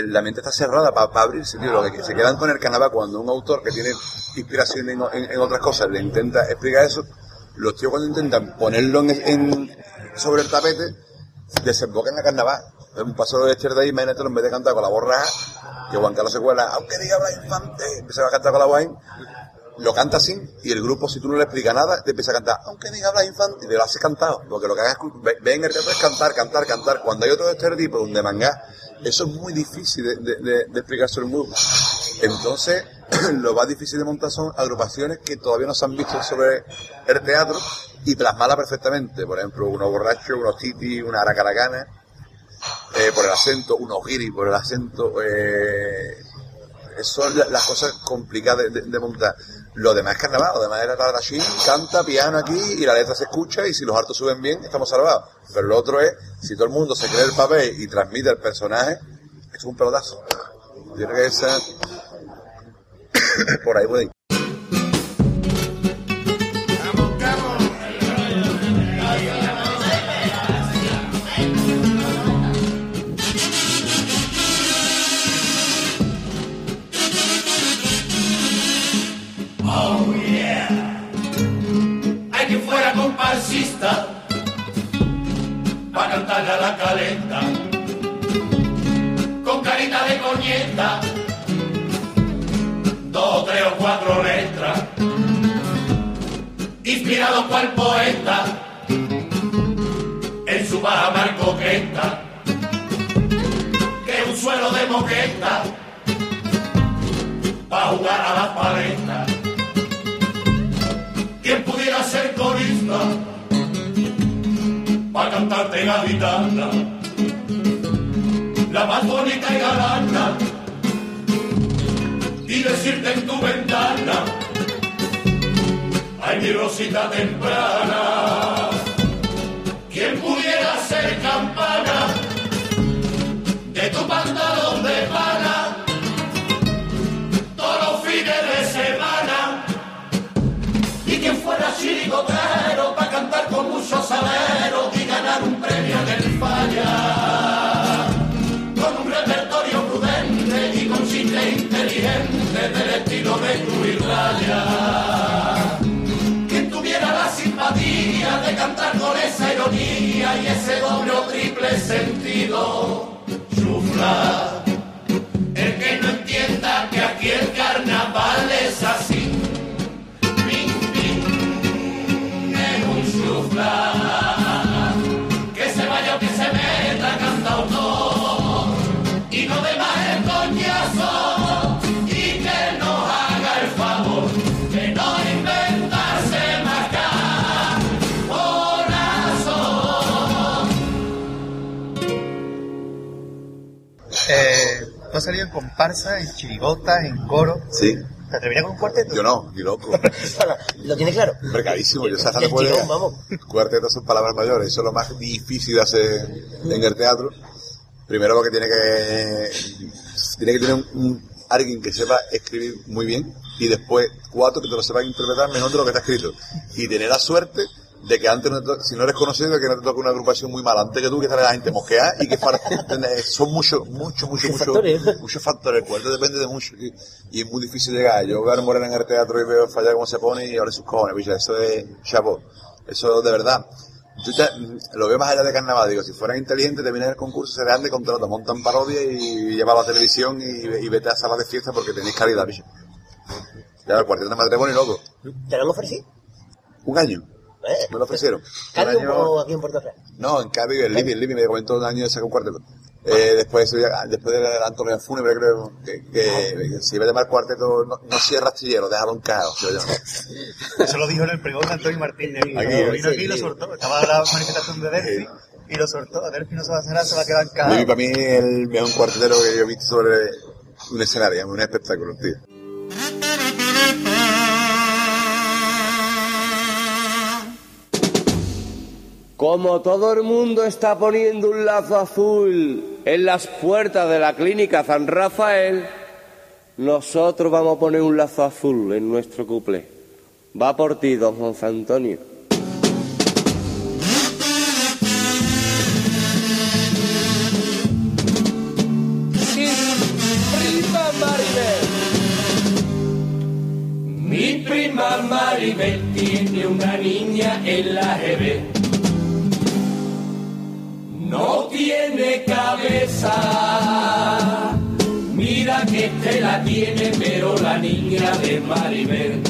La mente está cerrada para abrirse, tío. Lo que se quedan con el carnaval cuando un autor que tiene inspiración en, en- en otras cosas le intenta explicar eso, los tíos cuando intentan ponerlo en, sobre el tapete, desemboca en la carnaval. Un paso de de ahí, imagínate, en vez de cantar con la borra, que Juan Carlos se cuela, aunque diga Blas Infante, empieza a cantar con la guay, lo canta así, y el grupo, si tú no le explicas nada, te empieza a cantar, aunque diga Blas Infante, y te lo haces cantado, porque lo que hagas, ve, ve en el teatro es cantar, cantar, cantar. Cuando hay otro estereotipo, un de manga, eso es muy difícil de, de, de, explicarse un grupo. Entonces, <clears throat> lo más difícil de montar son agrupaciones que todavía no se han visto sobre el teatro y plasmarla perfectamente. Por ejemplo, unos borrachos, unos titi, una aracaracana, eh, por el acento, unos guiri por el acento. Eh, son la- las cosas complicadas de montar. Lo demás es carnaval, lo demás era taratachín, canta, piano aquí y la letra se escucha y si los hartos suben bien, estamos salvados. Pero lo otro es, si todo el mundo se cree el papel y transmite el personaje, es un pelotazo. Yo que <coughs> por ahí puede para cantarle a la calenta con carita de coñeta, dos, tres o cuatro letras, inspirado cual poeta. En su baja mar coqueta, que un suelo de moqueta. Para jugar a las paletas. ¿Quién pudiera ser corista cantarte gaditana? La más bonita y galana y decirte en tu ventana ay mi rosita temprana ¿Quién pudiera ser campana de tu pantalón de pana todos los fines de semana y quien fuera chirigotero para cantar con muchos saleros inteligente del estilo de y Raya quien tuviera la simpatía de cantar con esa ironía y ese doble o triple sentido. Chufla el que no entienda que aquí el tú has salido en comparsa, en chirigotas, en coro. Sí. ¿Te atreverías con un cuarteto? Yo no, ni loco. <laughs> ¿Lo tiene claro? Hombre, carísimo. Yo sé hasta vamos. Cuartetos son palabras mayores. Eso es lo más difícil de hacer en el teatro. Primero porque tiene que tiene que tener un, un- alguien que sepa escribir muy bien y después cuatro que te lo sepan interpretar mejor de lo que está escrito. Y tener la suerte de que antes, no te si no eres conocido, que no te toque una agrupación muy mala antes que tú, que sale la gente mosqueada y que para- <laughs> son muchos, muchos, muchos, Muchos muchos factores. muchos factores. El cuarto depende de mucho y, y es muy difícil llegar. Yo veo a Morena en el teatro y veo fallar cómo se pone y ahora sus cojones, bicho. Eso es chapo. Eso de verdad. Yo ya, lo veo más allá de carnaval, digo, si fueran inteligentes, terminan el concurso, se dan de contrato, montan parodia y llevan a la televisión y, y vete a salas de fiesta porque tenéis calidad, bicho. Ya, el cuarteto de matrimonio, loco. ¿Te lo han ofrecido? Un año. ¿Eh? Me lo ofrecieron. ¿Cádiz año- o aquí en Puerto Real? No, en Cádiz, el Libi, el Libi me comentó un año de sacar un cuarteto. Eh, después, de después de la Antonio Fúnebre, creo que, que, que se iba a llamar cuarteto, no, no cierra astillero, déjalo en caos. a. <laughs> Eso lo dijo en el pregón de Antonio Martínez. Y Aquí, vino sí, aquí y lo sí. soltó. Estaba la manifestación de Delphi y lo soltó. Delphi no se va a cerrar, se va a quedar en Libi casa. para mí es el mejor cuartetero que yo he visto sobre un escenario, un espectáculo, tío. Como todo el mundo está poniendo un lazo azul en las puertas de la clínica San Rafael, nosotros vamos a poner un lazo azul en nuestro cuplé. Va por ti, don José Antonio. Mi prima Maribel tiene una niña en la GB. No tiene cabeza. Mira que este la tiene, pero la niña de Maribel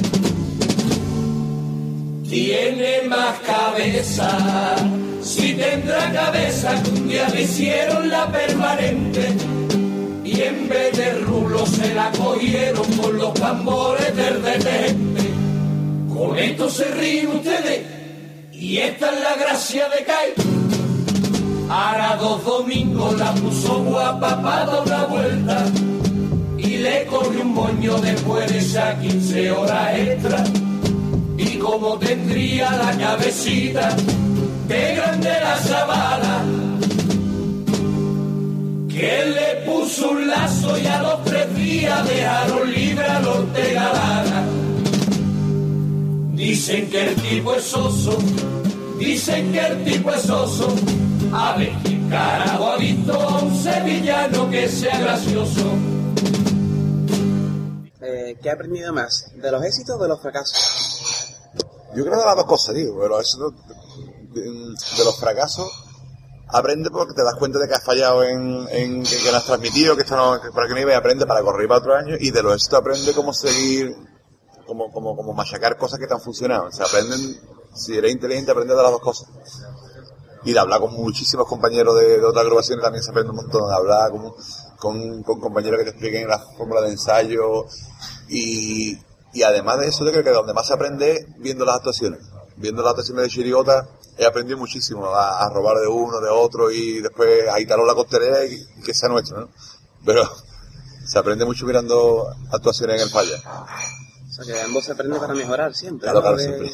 tiene más cabeza. Si tendrá cabeza, un día le hicieron la permanente. Y en vez de rulo se la cogieron con los tambores del detente. Con esto se ríen ustedes. Y esta es la gracia de Kai. Ahora dos domingos la puso guapa para dar una vuelta. Y le cogió un moño después de esas 15 horas extra. Y como tendría la cabecita de grande la sabana, que le puso un lazo y a los tres días dejaron libre a los Ortega Lara. Dicen que el tipo es oso, dicen que el tipo es oso. A ver quién carajo ha visto a un sevillano que sea gracioso. Eh, ¿Qué ha aprendido más? ¿De los éxitos o de los fracasos? Yo creo que las dos cosas, digo, pero eso de, de los fracasos aprende porque te das cuenta de que has fallado en, en que, que no has transmitido, que esto no, que para que no iba y aprende para correr para otro año y de los éxitos aprende cómo seguir, cómo, cómo, cómo machacar cosas que te han funcionado. O sea, aprenden, si eres inteligente, aprende de las dos cosas. Y de hablar con muchísimos compañeros de, de otras agrupaciones también se aprende un montón, de hablar con, con, con compañeros que te expliquen la fórmula de ensayo y, y además de eso yo creo que donde más se aprende viendo las actuaciones. Viendo las actuaciones de Chirigota he aprendido muchísimo a, a robar de uno, de otro y después a agitarlo la costelera y, y que sea nuestro, ¿no? Pero <laughs> se aprende mucho mirando actuaciones en el falla. O sea, que ambos se aprende para mejorar siempre. Claro, ¿no? claro, siempre.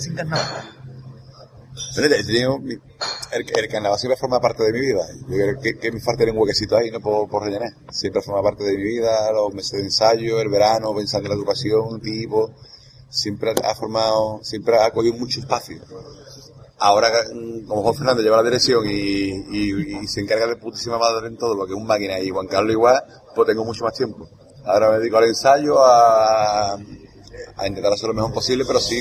Sin carnaval? Mi- el, el carnaval siempre forma parte de mi vida. Yo creo que, que me falta un huequecito ahí, no por, por rellenar. Siempre forma parte de mi vida, los meses de ensayo, el verano, pensando en la educación, tipo. Siempre ha formado, siempre ha cogido mucho espacio. Ahora, mm, como Juan Fernando lleva la dirección y, y- se encarga de putísima madre en todo, lo que es un máquina, y Juan Carlos igual, pues tengo mucho más tiempo. Ahora me dedico al ensayo, a intentar hacer lo mejor posible, pero sí,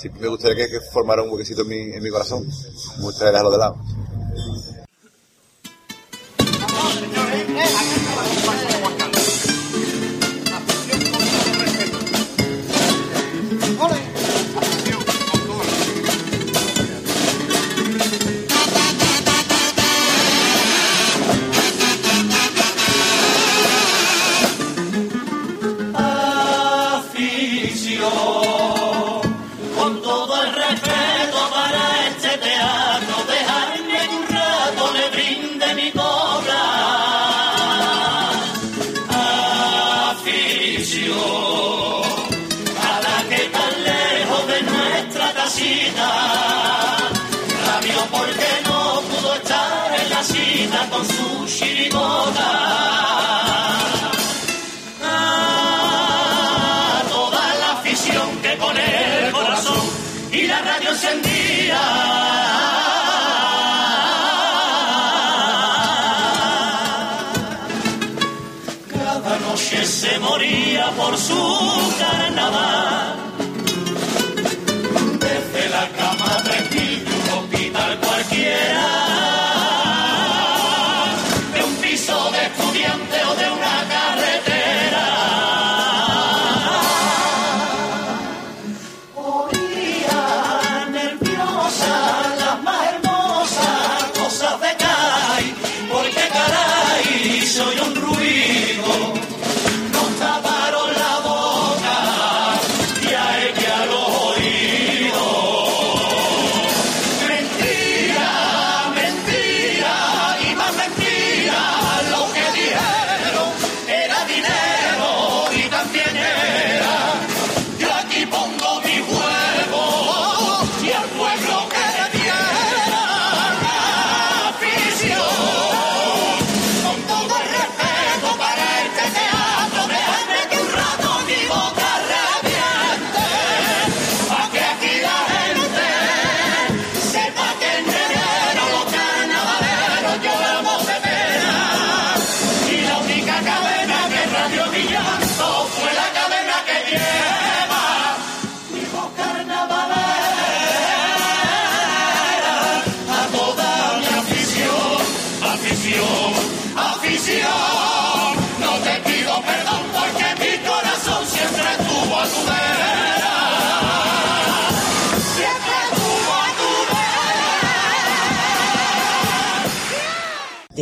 sí me gustaría que, que formara un huequecito en mi, en mi corazón. Me gustaría dejarlo de lado.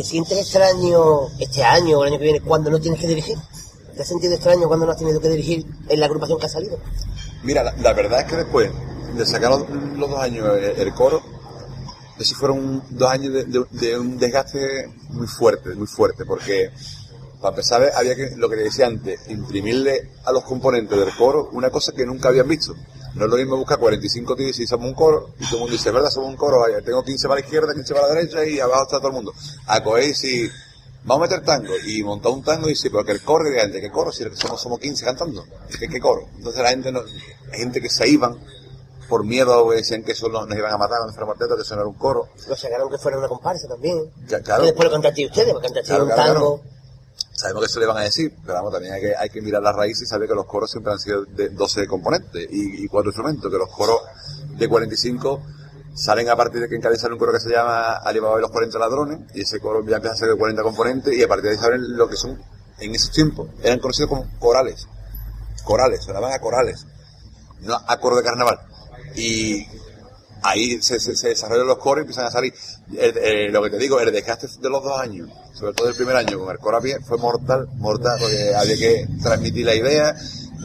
Sientes extraño este año o el año que viene cuando no tienes que dirigir? ¿Te has sentido extraño cuando no has tenido que dirigir en la agrupación que ha salido? Mira, la, verdad es que después de sacar los, dos años el, el coro, esos fueron dos años de un desgaste muy fuerte, muy fuerte, porque para empezar había que, lo que te decía antes, imprimirle a los componentes del coro una cosa que nunca habían visto. No es lo mismo buscar 45 tíos y decir somos un coro, y todo el mundo dice, ¿verdad? Somos un coro, vaya, tengo 15 para la izquierda, 15 para la derecha y abajo está todo el mundo. A coger y si vamos a meter tango y montar un tango y dice, pero que el coro, y la gente, ¿qué coro? Si somos, somos 15 cantando, ¿qué, qué coro? Entonces la gente no, hay gente que se iban por miedo, decían que eso nos, nos iban a matar cuando fuera cuarteto, que eso no era un coro. Lo sacaron que fuera una comparsa también. Ya, claro. Y después lo cantaste ustedes, porque cantaste Claro, un claro, tango. Sabemos que eso le van a decir, pero vamos, también hay que, hay que mirar las raíces y saber que los coros siempre han sido de 12 componentes y, y cuatro instrumentos, que los coros de 45 salen a partir de que en Cádiz sale un coro que se llama Alibaba y los 40 ladrones, y ese coro ya empieza a ser de 40 componentes, y a partir de ahí saben lo que son, en esos tiempos, eran conocidos como corales. Corales, sonaban a corales, no a coro de carnaval. Y ahí se, se, se desarrollan los coros y empiezan a salir. El- eh, lo que te digo, el desgaste de los dos años, sobre todo el primer año con el a pie, fue mortal, mortal, porque había que transmitir la idea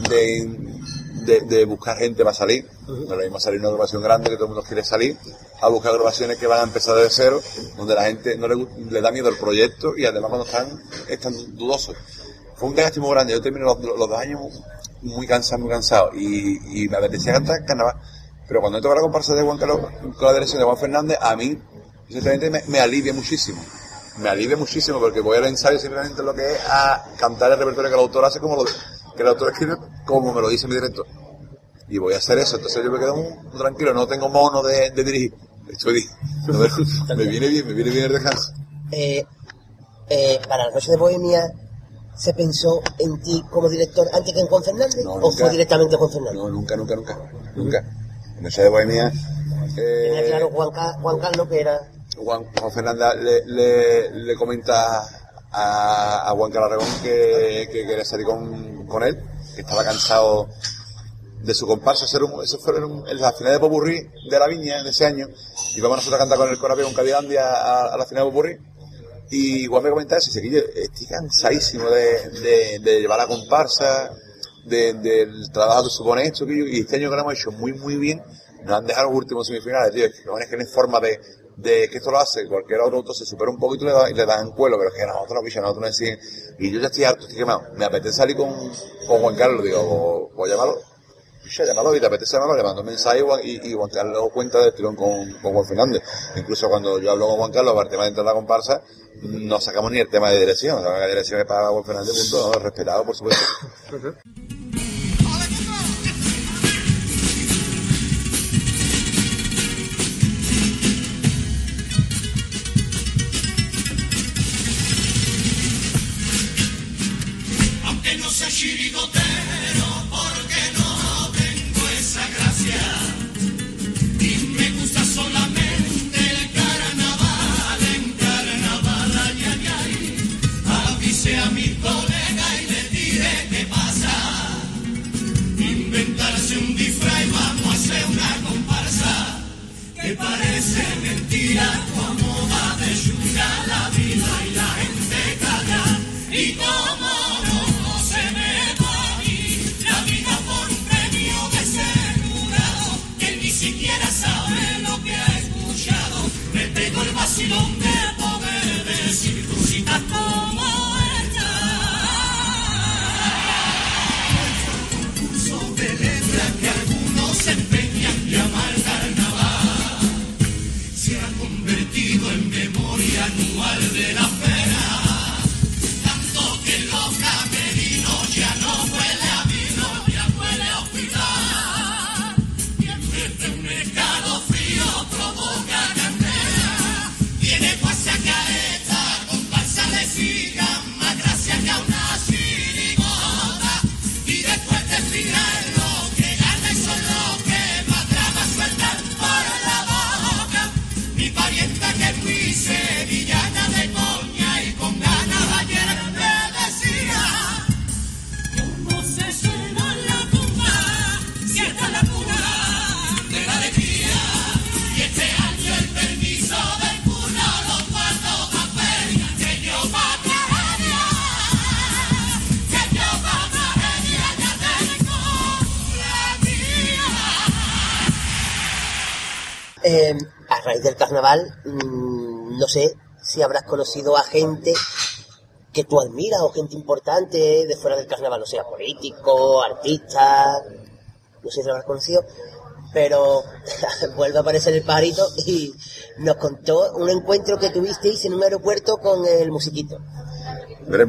de, de, de buscar gente para salir. No lo mismo salir una agrupación grande que todo el mundo quiere salir, a buscar agrupaciones que van a empezar desde cero, donde la gente no le, le da miedo el proyecto y además cuando están, están dudosos. Fue un desgaste muy grande. Yo terminé los, los dos años muy cansado, muy cansado. Y, y me apetecía cantar carnaval. Pero cuando toca la comparsa de Juan Carlos con la dirección de Juan Fernández, a mí, sinceramente, me, me alivia muchísimo. Me alivia muchísimo porque voy al ensayo simplemente lo que es a cantar el repertorio que el autor hace como lo que el autor escribe, como me lo dice mi director. Y voy a hacer eso, entonces yo me quedo muy, tranquilo, no tengo mono de, de dirigir. Estoy, no <laughs> me, viene bien, me viene bien el descanso. Eh, eh, para la noche de Bohemia, ¿se pensó en ti como director antes que en Juan Fernández? No, ¿O fue directamente Juan Fernández? No, nunca, nunca, nunca, nunca. En Noche de Bohemia, Tenía eh, claro Juan, Ca- Juan Carlos que era... Juan, Juan Fernández le, comenta a, Juan Carlos Aragón que, que quería salir con, él, que estaba cansado de su comparsa. Eso, un- eso fue en, la final de Popurrí de la Viña de ese año. Y vamos nosotros a cantar con el Corapio con Cavidandi a, a, la final de Popurrí. Y Juan me comentaba eso, y dice yo estoy cansadísimo de, de, de llevar la comparsa, de- del trabajo que supone esto, que y este año que lo hemos hecho muy, muy bien, nos han dejado los últimos semifinales, tío, es que, no, es que no hay forma de, de que esto lo hace, cualquier otro autor se supera un poquito y le, da, y le dan cuelo, pero es que a nosotros, bicho, a nosotros nos deciden, y yo ya estoy harto, estoy quemado, me apetece salir con, con Juan Carlos, digo, o, o llámalo, bicho, llámalo y te apetece llamarlo, le mando un mensaje y, y, Juan Carlos cuenta del tirón con, con Juan Fernández. Incluso cuando yo hablo con Juan Carlos, para el tema de entrar a la comparsa, no sacamos ni el tema de dirección, la dirección es para Juan Fernández, punto, respetado, por supuesto. <laughs> Eh, a raíz del carnaval, mm, no sé si habrás conocido a gente que tú admiras o gente importante de fuera del carnaval, o sea, políticos, artistas, no sé si lo habrás conocido, pero <laughs> vuelve a aparecer el pajarito y nos contó un encuentro que tuvisteis en un aeropuerto con el musiquito. Veré,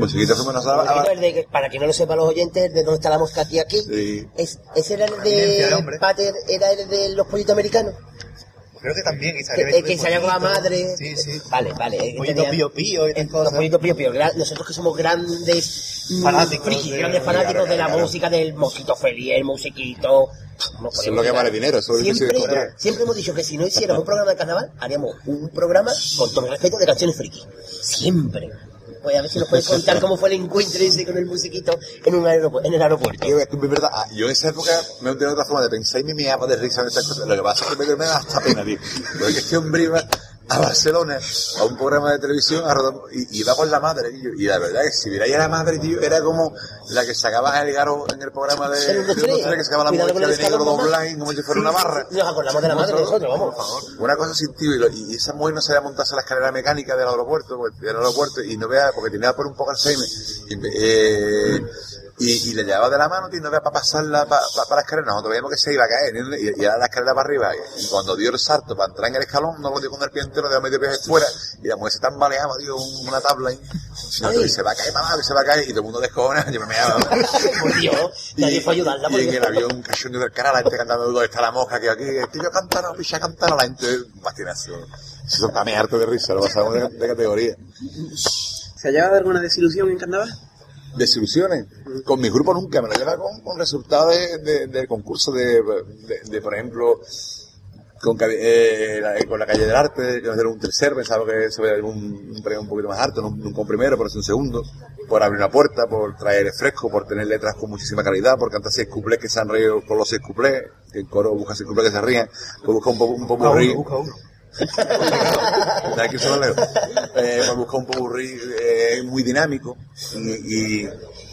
Musiquito a- es de- para que no lo sepa los oyentes, de dónde está la mosca aquí aquí. Sí. Es, ese era el de. Pater, era el de los pollitos americanos. Creo que también. Que, que con la madre. Sí, sí. Vale, vale. pío pío y los pollitos pío pío. Nosotros que somos grandes mm, Fanáticos de- grandes fanáticos de la música del mosquito feliz, el musiquito. Eso es lo que vale dinero, eso es siempre, siempre hemos dicho que si no hiciéramos un programa de carnaval, haríamos un programa con todo el respeto de canciones frikis. Siempre. A ver si nos puedes contar cómo fue el encuentro ese con el musiquito en, un aeropu- en el aeropuerto. Ah, yo en esa época me tenido otra forma de pensar y me meaba de risa en estas cosas. Lo que pasa es que me, me da hasta pena, tío. Porque este hombre iba a Barcelona a un programa de televisión a rodar- y y iba con la madre, tío. Y la verdad es que si viera a la madre, tío, era como la que sacaba el garo en el programa de, de que sacaba la mujer de negro doblada como si fuera una barra. Nos acordamos de la madre nosotros, vamos. Una cosa sin tío, y, lo- y esa mujer no sabía montarse a la escalera mecánica del aeropuerto, del aeropuerto, y no vea, porque tenía por un poco Alzheimer. Y, eh, Y, y le llevaba de la mano, tío, no había para pasarla para la escalera, nosotros veíamos que se iba a caer, y, y era la escalera para arriba, y, y cuando dio el salto para entrar en el escalón, no lo dio con el pie entero, dio medio pie fuera, y la mujer se tambaleaba, tío, un- una tabla ahí, si no, Ay. se va a caer, mamá, que se va a caer, y todo el mundo descojona, yo me meaba. <laughs> Por Dios, nadie fue a ayudarla. Y en el avión, cachondeo del cara, la gente cantando dónde está la mosca, que aquí, que yo cantara, picha cantara, la gente, patinazo. Se son también harto de risa, lo pasamos de, de categoría. ¿Se ha llevado alguna desilusión en carnaval? Desilusiones. Con mi grupo nunca, me lo lleva con, con resultados de, concurso de, de, por ejemplo, con, eh, la, con la calle del arte, que nos dieron un tercer, pensaba que se veía un, un premio un poquito más alto, no, nunca un primero, pero sí un segundo, por abrir una puerta, por traer fresco, por tener letras con muchísima calidad, por cantar seis cuplés que se han reído con los seis cuplés, que el coro busca seis cuplés que se rían, por buscar un poco un poco Eh, me busca un popurrí eh, muy dinámico y,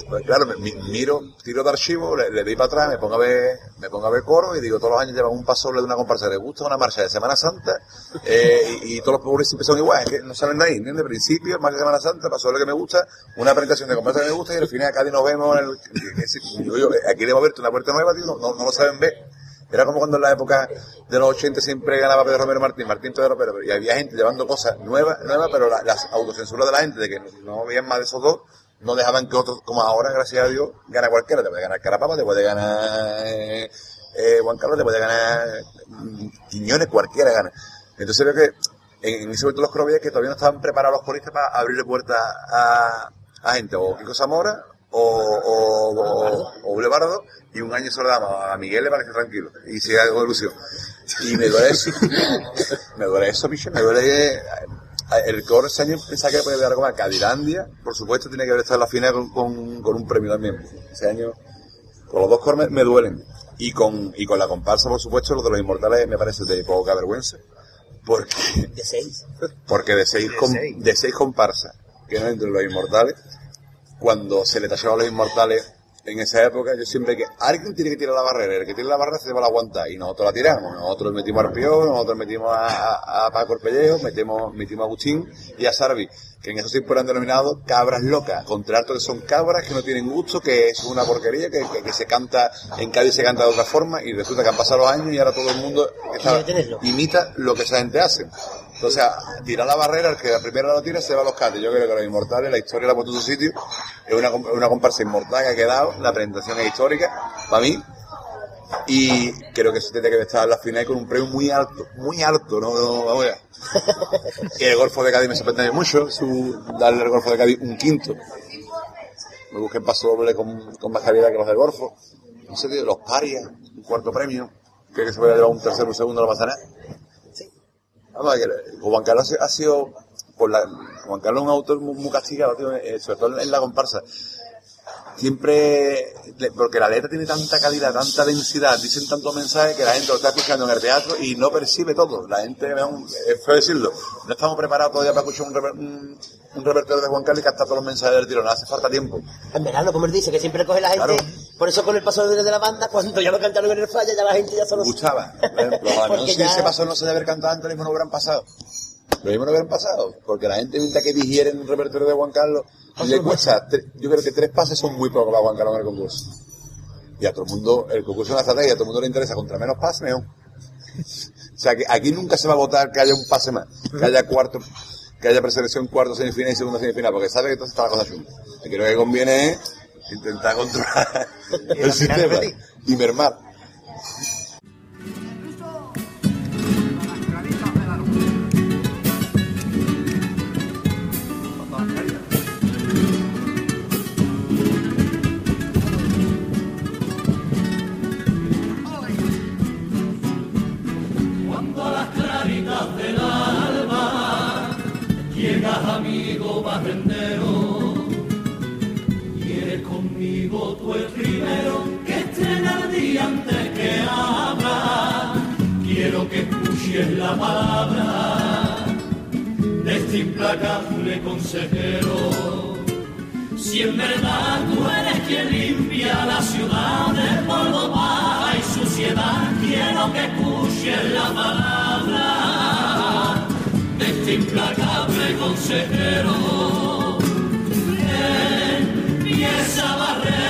pues, claro, me, mi- miro, tiro de archivo, le, doy para atrás, me pongo a ver, me pongo a ver coro y digo, todos los años llevan un paso de una comparsa, les gusta una marcha de Semana Santa eh, y, todos los popurrí siempre son iguales, es que no saben de ahí, ¿entiendes? De principio, más que Semana Santa, paso de lo que me gusta, una presentación de comparsa que me gusta y al final acá nos vemos en el, que- digo yo, aquí debo abierto una puerta nueva, tío, no, no, no lo saben ver. Era como cuando en la época de los 80 siempre ganaba Pedro Romero Martín, Martín Pedro Pedro, y había gente llevando cosas nuevas, nuevas pero la- las autocensuras de la gente, de que no veían más de esos dos, no dejaban que otros, como ahora, gracias a Dios, gana cualquiera. Te puede ganar Carapapa, te puede ganar eh, Juan Carlos, te puede ganar mm, Quiñones, cualquiera gana. Entonces creo que en, en ese momento los crovías que todavía no estaban preparados los coristas para abrirle puertas a, a gente, o Kiko Zamora, o, o, o, Bulevardo, y un año se lo damos a Miguel le parece tranquilo, y sigue algo de ilusión. Y me duele eso, <laughs> me duele eso, Michel, me duele que el coro ese año pensaba que podía dar como a Cadilandia, por supuesto tiene que haber estado en la final con, con, con un premio también. Ese año, con los dos coros me, me duelen. Y con, y con la comparsa, por supuesto, lo de los inmortales me parece de poca vergüenza. Porque, De seis. porque de seis, com- seis. de seis comparsas que eran entre los inmortales, cuando se le tacharon a los inmortales en esa época, yo siempre que alguien tiene que tirar la barrera, el que tire la barrera se va a aguantar, y nosotros la tiramos, nosotros metimos a Arpión, nosotros metimos a, a, a Paco el Pellejo, metimos, metimos a Agustín y a Sarvi, que en esos tiempos eran denominados cabras locas, contra harto que son cabras que no tienen gusto, que es una porquería, que, que, que se canta, en Cádiz se canta de otra forma, y resulta que han pasado los años y ahora todo el mundo está- imita lo que esa gente hace. Entonces, tirar la barrera, el que la primera la tira se va a los cates. Yo creo que los inmortales, la historia la ha puesto en su sitio. Es una, una comparsa inmortal que ha quedado. La presentación es histórica, para mí. Y creo que se tiene que estar en la final con un premio muy alto, muy alto, no, no vamos allá. <laughs> Y el Golfo de Cádiz me sorprende mucho, su, darle al Golfo de Cádiz un quinto. Me busqué en paso doble con, con más calidad que los del Golfo. No sé, tío, los parias, un cuarto premio. Creo que se puede llevar un tercero, un segundo, no pasa nada. Que Juan Carlos ha sido, por la, Juan Carlos es un autor muy, muy castigado, tío, eh, sobre todo en la comparsa. Siempre, porque la letra tiene tanta calidad, tanta densidad, dicen tantos mensajes que la gente lo está escuchando en el teatro y no percibe todo. La gente, es feo decirlo, no estamos preparados todavía para escuchar un, reper- un, un repertorio de Juan Carlos y captar todos los mensajes del tirón, hace falta tiempo. En verano, como él dice, que siempre coge la gente. Claro. Por eso con el paso de la banda, cuando ya lo cantaron en el falla, ya la gente ya solo... gustaba. <laughs> Por ejemplo, a lo mejor Porque si ya- ese paso no se debe haber cantado antes, lo mismo no hubieran pasado. Lo mismo no hubieran pasado, porque la gente mientras que digieren un repertorio de Juan Carlos, le cuesta, yo creo que tres pases son muy pocos para Juan Carlos en el concurso. Y a todo el mundo, el concurso es una estrategia, a todo el mundo le interesa, contra menos pases, mejor. O sea que aquí nunca se va a votar que haya un pase más, que haya cuarto, que haya preselección cuarto semifinal y segunda semifinal, porque sabe que entonces está la cosa chunga. Aquí lo que conviene es intentar controlar <laughs> el sistema y mermar. Tu el primero que estrena el día antes que abra. Quiero que escuches la palabra de este implacable consejero. Si en verdad tú eres quien limpia la ciudad de polvo, paja y suciedad, quiero que escuches la palabra de este implacable consejero. Empieza a barrer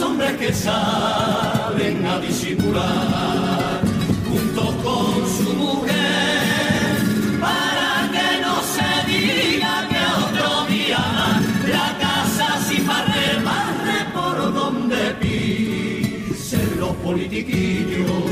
hombres que salen a disimular junto con su mujer para que no se diga que otro día la casa sin barrer barre por donde pisen los politiquillos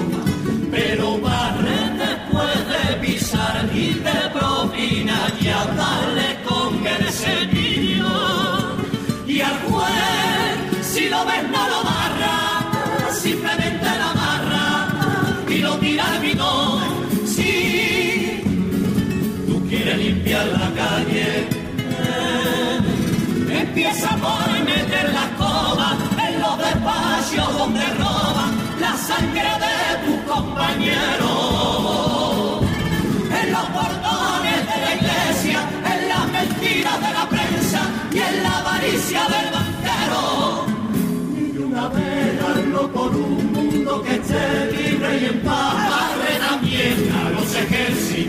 limpiar la calle. Empieza por meter la escoba en los despachos donde roban la sangre de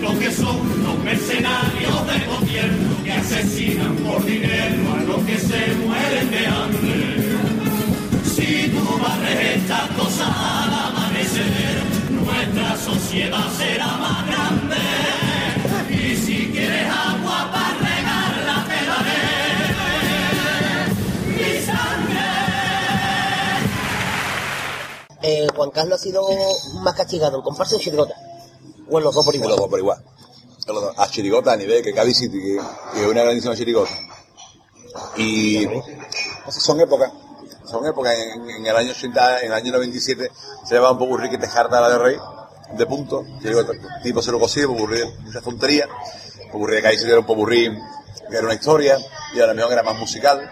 ejércitos que son los mercenarios del gobierno que asesinan por dinero a los que se mueren de hambre. Si tú barres estas cosas al amanecer, nuestra sociedad será más grande. Y si quieres agua para regarla, te daré mi sangre. Eh, Juan Carlos ha sido más castigado en comparsa en chirigota. O en los dos por En igual. los dos por igual. En los dos. A chirigota a nivel que Cádiz City, que, que es una grandísima chirigota. Y son épocas. Son épocas. En, en el año 80, en el año 97, se llevaba un popurrí que te jarta la de rey, de punto. Chirigota, tipo se lo cosía, popurrí, muchas tonterías. Popurrí de Cádiz City era un popurrí que era una historia, y a lo mejor era más musical.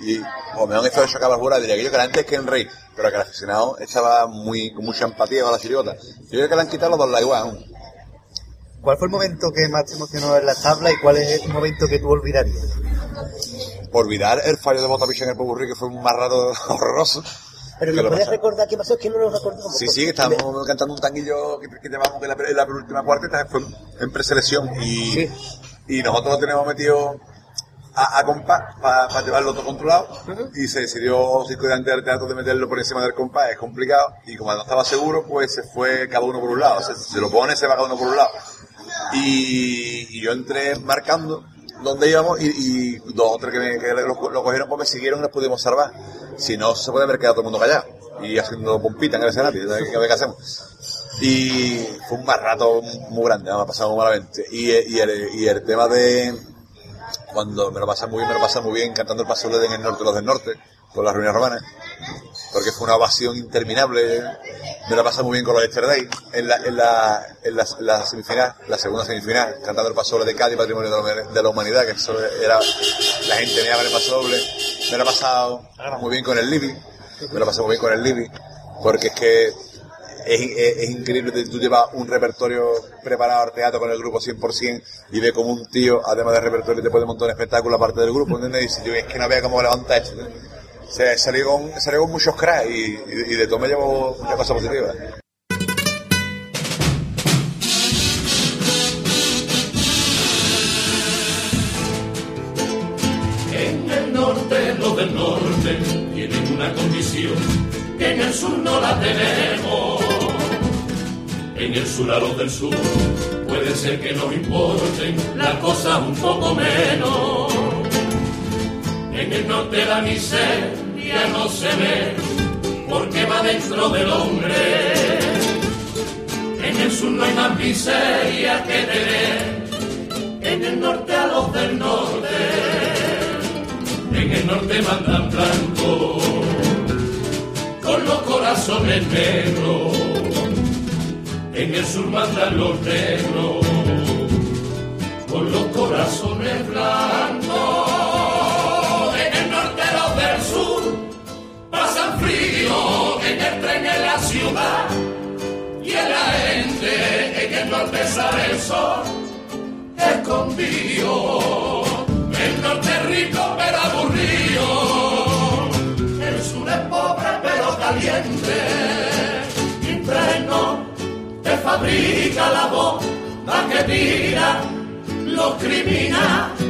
Y a lo mejor esto de diría que yo que antes que en Rey, pero que el aficionado estaba muy, con mucha empatía con la chirigota. Yo creo que le han quitado los dos la igual. aún. ¿Cuál fue el momento que más te emocionó en la tabla y cuál es el momento que tú olvidarías? por olvidar el fallo de Botapicha en el Popurrí, que fue un marrado <laughs> horroroso. Pero ¿Qué ¿nos lo puedes recordar qué pasó? Es que no nos recordamos. Sí, sí, estábamos cantando un tanguillo que, que llevamos de la, de la penúltima cuarteta, fue en preselección y, y nosotros lo tenemos metido a, a compás para llevarlo todo controlado y se decidió circundante del teatro de meterlo por encima del compás, es complicado y como no estaba seguro, pues se fue cada uno por un lado, se, se lo pone, se va cada uno por un lado. Y, y yo entré marcando dónde íbamos y, y dos o tres que, me, que lo, lo cogieron pues me siguieron y nos pudimos salvar. Si no, se puede haber quedado todo el mundo callado y haciendo pompita en el escenario, ¿sabes qué, qué hacemos? Y fue un mal rato muy grande, me ha pasado malamente. Y, y, el, y el tema de cuando me lo pasa muy bien, me lo pasa muy bien cantando el paso de en el norte, los del norte, con las ruinas romanas, porque fue una ovación interminable. Me lo pasa muy bien con los Yesterday en la, en la, en la, la semifinal, la segunda semifinal, cantando el paso doble de Cádiz, patrimonio de la, humanidad, que eso era, la gente me el paso doble. Me lo ha pasado muy bien con el Libby, me lo he pasado muy bien con el Libby, porque es que es, es- es increíble tú llevas un repertorio preparado al teatro con el grupo 100% y ve como un tío, además del repertorio, te puede montar un espectáculo aparte del grupo, ¿entiendes? Y dices, yo, es que no vea cómo levanta esto. ¿entiendes? Se salió con, salió con muchos cracks y de todo me llevo muchas cosas positivas. En el norte, los del norte tienen una condición que en el sur no la tenemos. En el sur a los del sur puede ser que nos importen las cosas un poco menos. En el norte la miseria no se ve porque va dentro del hombre. En el sur no hay más miseria que tener. En el norte a los del norte en el norte mandan blanco, con los corazones negros, en el sur mandan los negros, con los corazones blancos, en el norte los del sur pasan frío, en el tren en la ciudad, y en la gente en el norte sale el sol, escondido. El norte rico pero aburrido, el sur es pobre pero caliente, mientras no te fabrica la bomba que tira los criminales,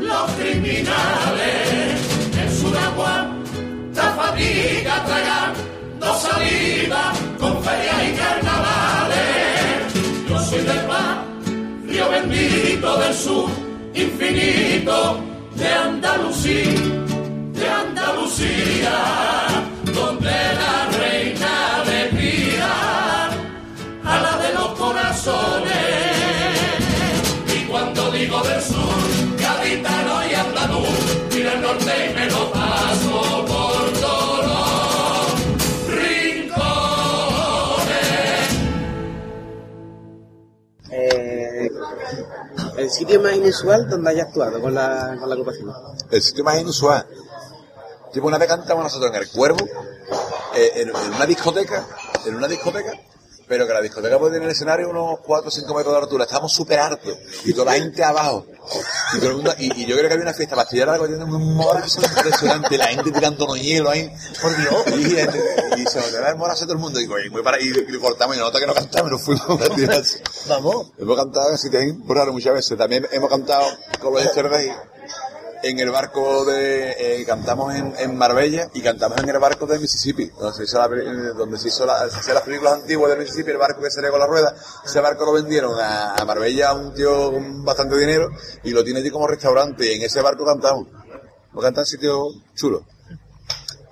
los criminales, el sur aguanta amigas tragando saliva con ferias y carnavales. Yo soy del barrio bendito del sur, infinito de Andalucía, de Andalucía, donde la corazones. Y cuando digo del sur, gaditano y andaluz, mira el norte y me lo paso por todos los rincones. Eh, el sitio más inusual donde haya actuado con la, con la agrupación. El sitio más inusual. Tipo, una vez cantamos nosotros en el Cuervo, eh, en, en una discoteca, en una discoteca, pero que la discoteca puede tener el escenario unos 4 o 5 metros de altura. Estábamos súper hartos. Y toda la gente abajo. Y, todo el mundo, y, y yo creo que había una fiesta pastillera cogiendo un morazo impresionante. La gente tirándonos hielo ahí. Por Dios. Y, y, y se nos quedaba el morazo todo el mundo. Y, digo, muy para, y, y cortamos y nota que no cantamos y nos fuimos a <laughs> tirarse. Vamos. Hemos cantado en sitios raros muchas veces. También hemos cantado con los Yesterday en el barco de... eh, cantamos en, en Marbella y cantamos en el barco de Mississippi, donde se hizo, la, eh, donde se hizo la- se hacían las películas antiguas de Mississippi, el barco que salía con la rueda. Ese barco lo vendieron a, a Marbella a un tío con bastante dinero y lo tiene allí como restaurante y en ese barco cantamos. Lo canta en sitios chulos.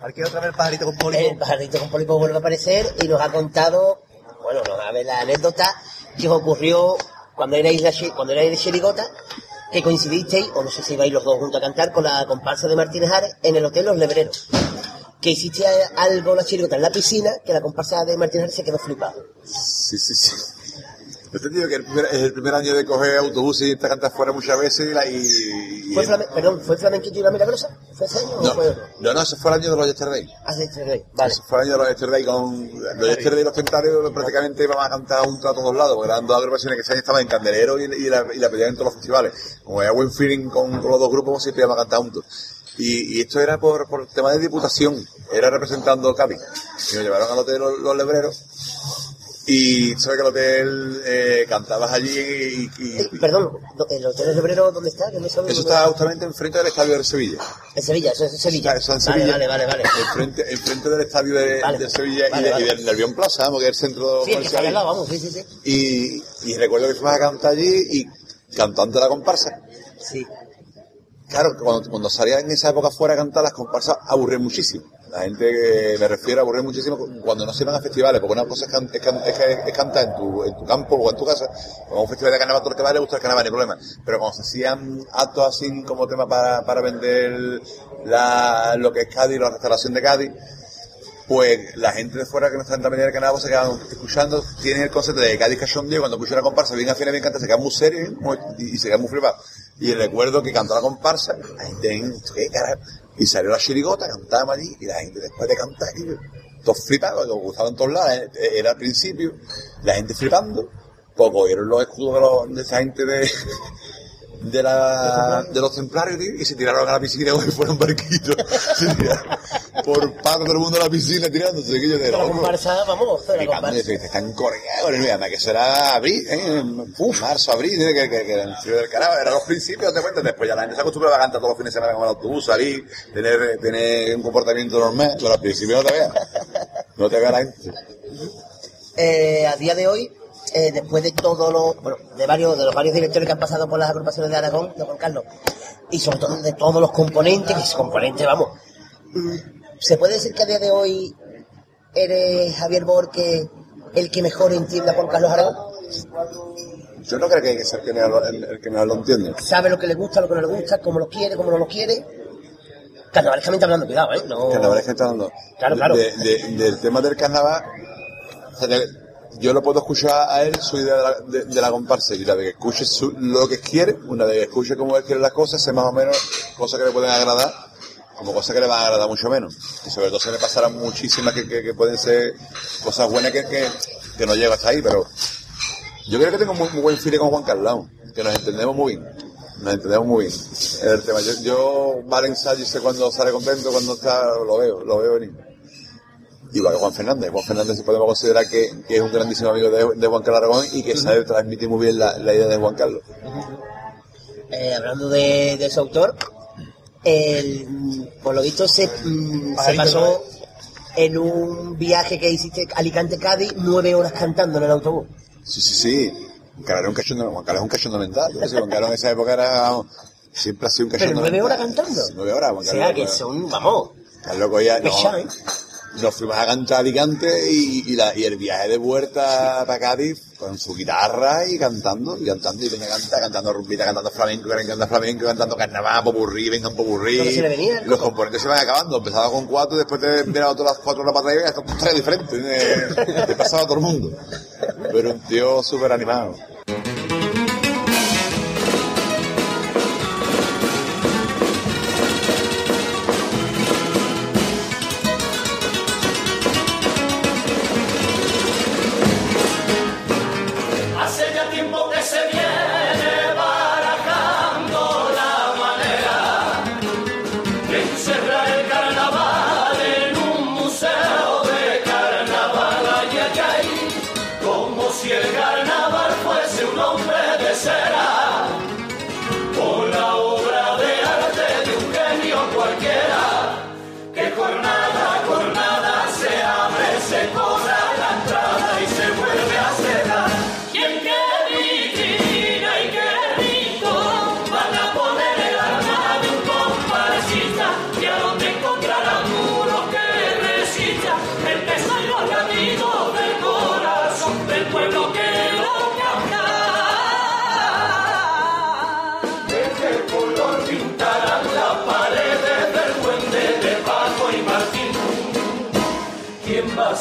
Aquí otra vez el pajarito con El pólipo. pajarito con pólipo vuelve a aparecer y nos ha contado, bueno, nos ha ver la anécdota que os ocurrió cuando erais, la, cuando erais de Chirigota, que coincidisteis, o no sé si ibais los dos juntos a cantar, con la comparsa de Martínez Ares en el Hotel Los Lebreros. Que hiciste algo la Chirigota en la piscina, que la comparsa de Martínez Ares se quedó flipada. Sí, sí, sí. Yo te digo que el primer, es el primer año de coger autobús y irte a cantar fuera muchas veces y... La, y, y- ¿Fue flame- perdón, ¿fue Flamenquito y la Milagrosa? ¿Fue ese año o fue otro? no, no, ese fue el año de los Yesterday. Hace tres veces. Vale. Ese fue el año de los Yesterday con... Los Yesterday y los Tentarios prácticamente íbamos a cantar juntos a todos lados, porque eran dos agrupaciones que ese año estaban en Candelero y, y la, y la pedían en todos los festivales. Como había buen feeling con, con los dos grupos, siempre íbamos a cantar juntos. Y, y esto era por, por tema de diputación, era representando Cádiz. Y nos llevaron al hotel Los, los Lebreros. Y sabes que el hotel eh, cantabas allí y, y- Eh, perdón, ¿el Hotel Los Lebreros dónde está? Que no eso está justamente enfrente del estadio de Sevilla. En Sevilla, eso es en Sevilla. Está- eso en Vale, Sevilla. vale, vale, vale. Enfrente, enfrente del estadio de, Vale. de Sevilla Vale, y, de, vale. y del Nervión Plaza, porque es el centro Sí, está comercial. lado, vamos, sí, sí, sí. Y, y recuerdo que fuimos a cantar allí y cantante la comparsa. Sí. Claro, cuando, cuando salía en esa época fuera a cantar, las comparsas aburrían muchísimo. La gente me refiero aburre muchísimo cuando no se iban a festivales, porque una cosa es, cantar en tu, en tu campo o en tu casa, o un festival de carnaval, todo el que va le gusta el carnaval, no hay problema. Pero cuando se hacían actos así como tema para, vender la, lo que es Cádiz, la restauración de Cádiz, pues la gente de fuera que no está en la media del canal se quedan escuchando, tienen el concepto de Cádiz Cachondeo, cuando escuchan la comparsa, bien afina, bien canta, se quedan muy serios y, y se quedan muy flipados. Y recuerdo que cantó la comparsa, la gente en, ¿qué carajo? Y salió la chirigota, cantábamos allí, y la gente después de cantar, y todos flipados, nos gustaban en todos lados, eh, era al principio, la gente flipando, pues cogieron los escudos de, los, de esa gente de, de, la, de los templarios, tío, y se tiraron a la piscina <laughs> si fueran barquitos. <laughs> Se tiraron por pato todo el mundo a la piscina tirándose, que yo de La comparsa, vamos, la comparsa. y están y además que será abril, ¿eh? Uf, marzo, abril, tiene que, que, que era el frío del carajo, eran los principios, te cuentas, después ya la gente se acostumbraba a cantar todos los fines de semana con el autobús, salir, tener, tener un comportamiento normal, pero al principio no te veas, no te veas la gente. Eh, a día de hoy, eh, después de todos los, bueno, de varios, de los varios directores que han pasado por las agrupaciones de Aragón, de Juan Carlos, y sobre todo de todos los componentes, que es componente, vamos, mm, ¿se puede decir que a día de hoy eres Javier Borque el que mejor entiende a Juan Carlos Aragón? Yo no creo que hay que ser el que mejor lo- el, el que mejor lo entiende. ¿Sabe lo que le gusta, lo que no le gusta, cómo lo quiere, cómo no lo quiere? Carnavalescamente hablando, cuidado, ¿eh? No... Carnaval es que está hablando. Claro, claro. De- de- del tema del carnaval, o sea, de- yo lo puedo escuchar a él, su idea de la, de, la comparsa, y una vez que escuche su- lo que quiere, una vez que escuche cómo él quiere las cosas, sé más o menos cosas que le pueden agradar, como cosas que le van a agradar mucho menos. Y sobre todo se le pasarán muchísimas que, que- pueden ser cosas buenas que, que, que no llego hasta ahí, pero yo creo que tengo muy, buen feeling con Juan Carlos, que nos entendemos muy bien. Nos entendemos muy bien. El tema. Yo, yo Valen Sá, sé cuando sale contento, cuando está, lo veo, lo veo venir. Igual que Juan Fernández. Juan Fernández podemos considerar que, que es un grandísimo amigo de, de Juan Carlos Aragón y que sabe transmitir muy bien la, la idea de Juan Carlos. Eh, hablando de, de su autor, El, por lo visto se, mm, se pasó en un viaje que hiciste Alicante-Cádiz nueve horas cantando en el autobús. Sí, sí, sí. Juan Carlos era un cachondo, Juan Carlos es un cachondo mental. Yo sé, Juan Carlos en esa época era, siempre ha sido un Pero cachondo nueve mental. horas cantando. Nueve horas, Juan O sea, Carlos. que son, vamos, Carlos cogía- no, ¿eh? Nos fuimos a cantar a Alicante y, y, la- y el viaje de vuelta para Cádiz con su guitarra y cantando, y cantando, y venga a cantar, cantando rumbita, cantando flamenco, cantando flamenco, cantando carnaval, popurrí, venga un popurrí. Venía, Los componentes se van acabando, empezaba con cuatro, después te miraba otras las cuatro horas para y estos tres diferentes, te <laughs> pasaba a todo el mundo. Pero un tío súper animado.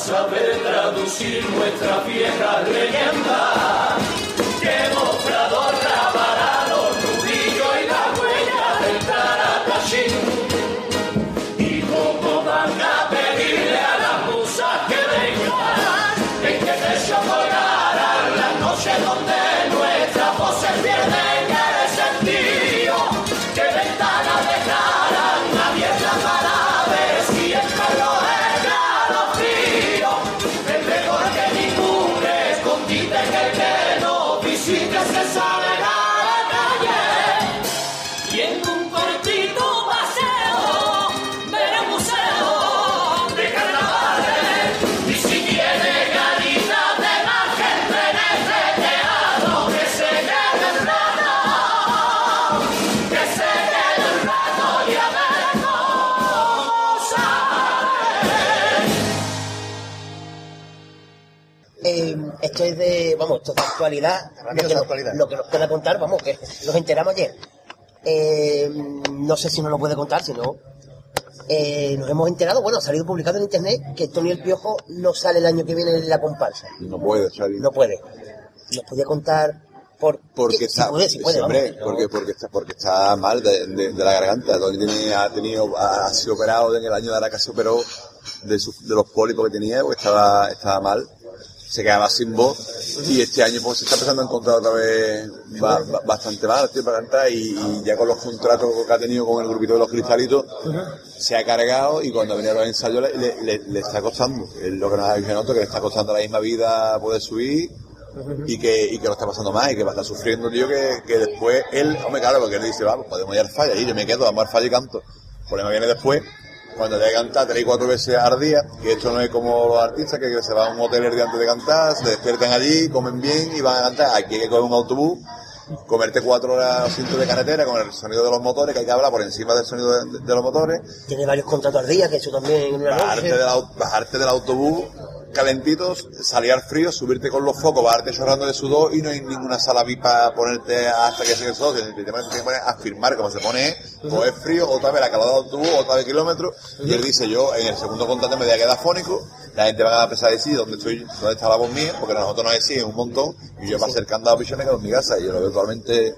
Saber traducir leyendas? ¿Qué mostrador vamos, esto es de actualidad. Lo que, de nos, actualidad. lo que nos pueda contar, vamos, que nos enteramos ayer. Eh, no sé si nos lo puede contar, si no. eh, nos hemos enterado, bueno, ha salido publicado en internet que Tony el Piojo no sale el año que viene en la comparsa. No puede salir. No puede. ¿Nos podía contar por Porque qué? está, si puede, si puede, vamos, pero- porque, porque, está, porque está mal de, de- de la garganta. Tony tiene, ha tenido, ha, ha sido operado en el año de la que se operó de, su- de los pólipos que tenía, porque estaba, estaba mal. Se quedaba sin voz y este año pues se está empezando a encontrar otra vez ba- ba- bastante mal, tío, para cantar y, y ya con los contratos que ha tenido con el grupito de los cristalitos se ha cargado y cuando venía los ensayos le, está costando. Lo que nos ha dicho que le está costando la misma vida poder subir y que, y que lo está pasando más y que va a estar sufriendo, tío, que, que después él, hombre, claro, porque él dice, vamos, podemos ir al falla y yo me quedo, vamos al falla y canto. El problema viene después, cuando te que cantar tres y cuatro veces al día, que esto no es como los artistas que se van a un hotel el día antes de cantar, se despiertan allí, comen bien y van a cantar. Aquí hay que coger un autobús, comerte cuatro horas cinto de carretera con el sonido de los motores, que hay que hablar por encima del sonido de, de los motores, Tiene varios contratos al día, que eso también en una bajarte noche. del, au- bajarte del autobús calentitos, salir al frío, subirte con los focos, bajarte chorrando de sudor y no hay ninguna sala VIP para ponerte hasta que se el sol, te tienes que poner a firmar como se pone, o es frío, otra vez la calor del autobús, otra vez kilómetros, y él dice yo en el segundo contrato me voy a quedar fónico, la gente va a empezar a decir dónde estoy, dónde está la voz mía, porque nosotros nos exigen un montón, y yo para ser candado picho me quedo en mi casa, y yo lo veo totalmente...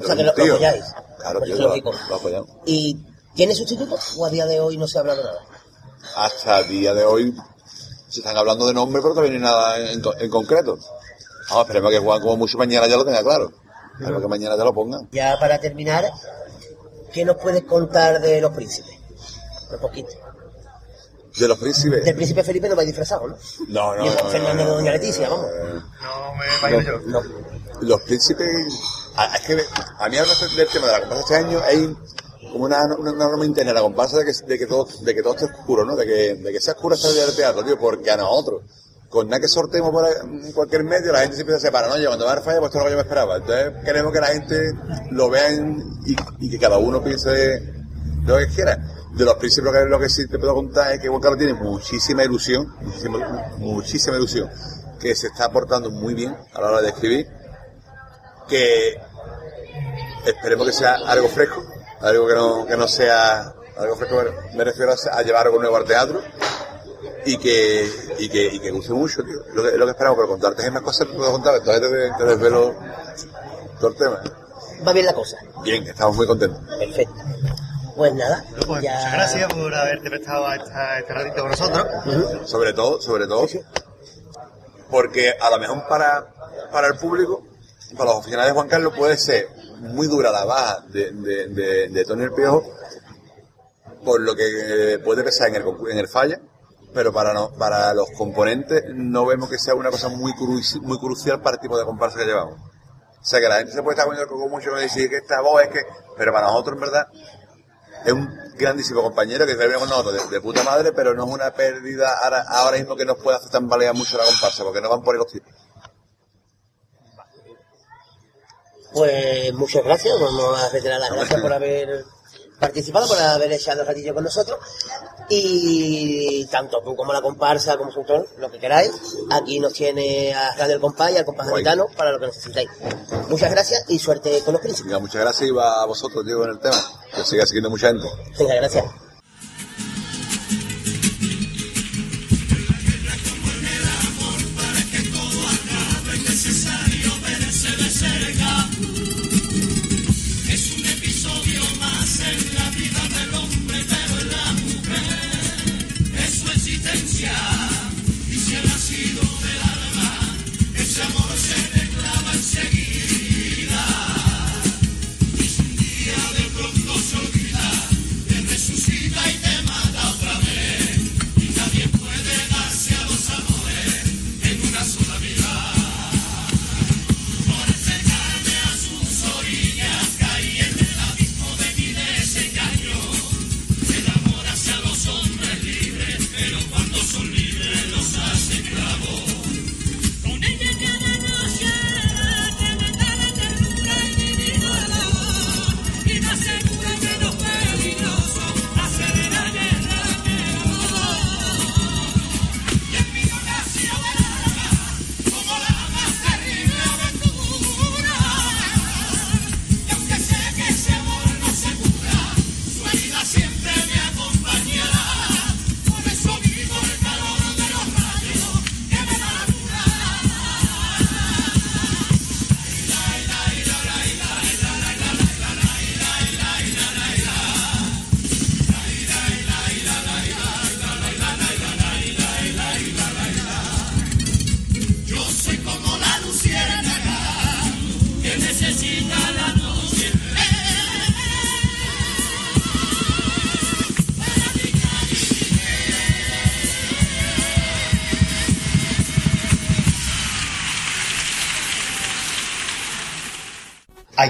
O sea, que lo- apoyáis. Claro, es lo, lo apoyamos. ¿Y tiene sustituto o a día de hoy no se ha hablado nada? hasta el día de hoy se están hablando de nombre, pero todavía no hay nada en, en concreto. Vamos, esperemos que Juan como mucho mañana ya lo tenga claro. Esperemos que mañana ya lo pongan. Ya para terminar, ¿qué nos puedes contar de los príncipes? Un poquito. De los príncipes. Del príncipe Felipe no vais disfrazado, ¿no? No, no, Ni el no, no, Fernando no, de Doña Leticia, vamos. No me imagino yo. No. Los príncipes. a- Es que a mí hablar del tema de la comparsa este año hay como una, una, norma interna la comparsa de que, de que todo, de que todo esté oscuro, ¿no? De que, de que sea oscuro esta del teatro, tío, porque a nosotros, con nada que sorteemos por cualquier medio, la gente se empieza a separar, ¿no? Oye, cuando va a haber falla, pues esto es lo que yo me esperaba. Entonces queremos que la gente lo vea y, y que cada uno piense lo que quiera. De los principios que lo que sí te puedo contar es que Juan Carlos tiene muchísima ilusión, muchísima, muchísima ilusión, que se está aportando muy bien a la hora de escribir, que esperemos que sea algo fresco, algo que no, que no sea algo fresco, me- refiero a, a llevar algo nuevo al teatro y que, y que, y que guste mucho, tío. Es lo que, es lo que esperamos, pero contarte hay más cosas que puedo contar, entonces te, te desvelo todo el tema. Va bien la cosa. Bien, estamos muy contentos. Perfecto. Pues nada. Pues ya- muchas gracias por haberte prestado a esta, este ratito con nosotros. Sobre todo, sobre todo, porque a lo mejor para, para el público, para los aficionados de Juan Carlos puede ser muy dura la baja de, de, de, Tony el Piojo, por lo que puede pesar en el, en el falla, pero para, no, para los componentes no vemos que sea una cosa muy, cru- muy crucial para el tipo de comparsa que llevamos. O sea que la gente se puede estar poniendo el coco mucho con decir que esta voz es que, pero para nosotros en verdad es un grandísimo compañero que se con nosotros de, de puta madre, pero no es una pérdida ahora, ahora mismo que nos pueda hacer tambalear mucho la comparsa, porque no van por ahí los tipos. Pues muchas gracias, vamos a reiterar las gracias por haber participado, por haber echado el ratillo con nosotros. Y tanto tú como la comparsa, como Sultón, lo que queráis, aquí nos tiene a Radio El Compás y al Compás Guay. Gaditano para lo que necesitáis. Muchas gracias y suerte con los príncipes. Venga, muchas gracias y va a vosotros, Diego, en el tema. Que siga siguiendo mucha gente. Venga, gracias.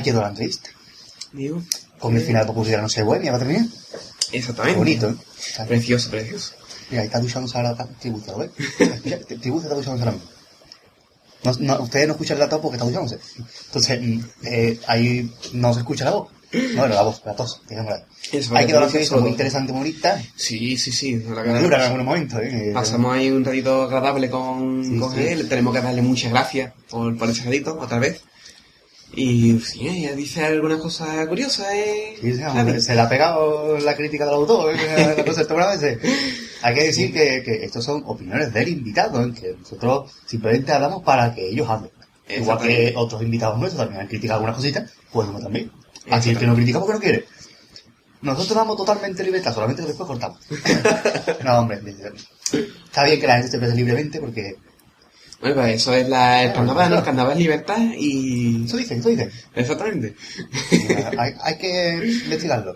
Ahí quedó la entrevista. Digo, Con el final de Popular no sé bohemia, va. Qué exactamente. bonito, ¿eh? Precioso, precioso. Mira, ahí está duchándose ahora Tribuza, ¿lo ves? Mira, Tribuza está duchándose ahora mismo. No, no, ustedes no escuchan la tos porque está duchándose. Entonces, mm, eh, ahí no se escucha la voz. No, bueno, la voz, la tos, digámosla. Ahí quedó la eso, entrevista muy interesante, muy bonita. Sí, sí, sí. La dura en que algunos momentos, ¿eh? Pasamos ahí un ratito agradable con, Sí, con sí. él. Tenemos que darle muchas gracias por, por ese ratito, otra vez. Y sí, ella dice algunas cosas curiosas, ¿eh? Sí, hombre, se le ha pegado la crítica del autor, ¿eh? <laughs> cosa veces. Hay que decir que, que estos son opiniones del invitado, ¿eh? que nosotros simplemente hablamos para que ellos hablen. Igual que otros invitados nuestros también han criticado algunas cositas, pues uno también. Así el que no critica porque no quiere. Nosotros damos totalmente libertad, solamente que después cortamos. <laughs> no, hombre, está bien que la gente se exprese libremente porque Bueno, pues eso es la, el carnaval, ¿no? El carnaval es libertad y... eso dicen, eso dicen. Exactamente. hay, hay que investigarlo.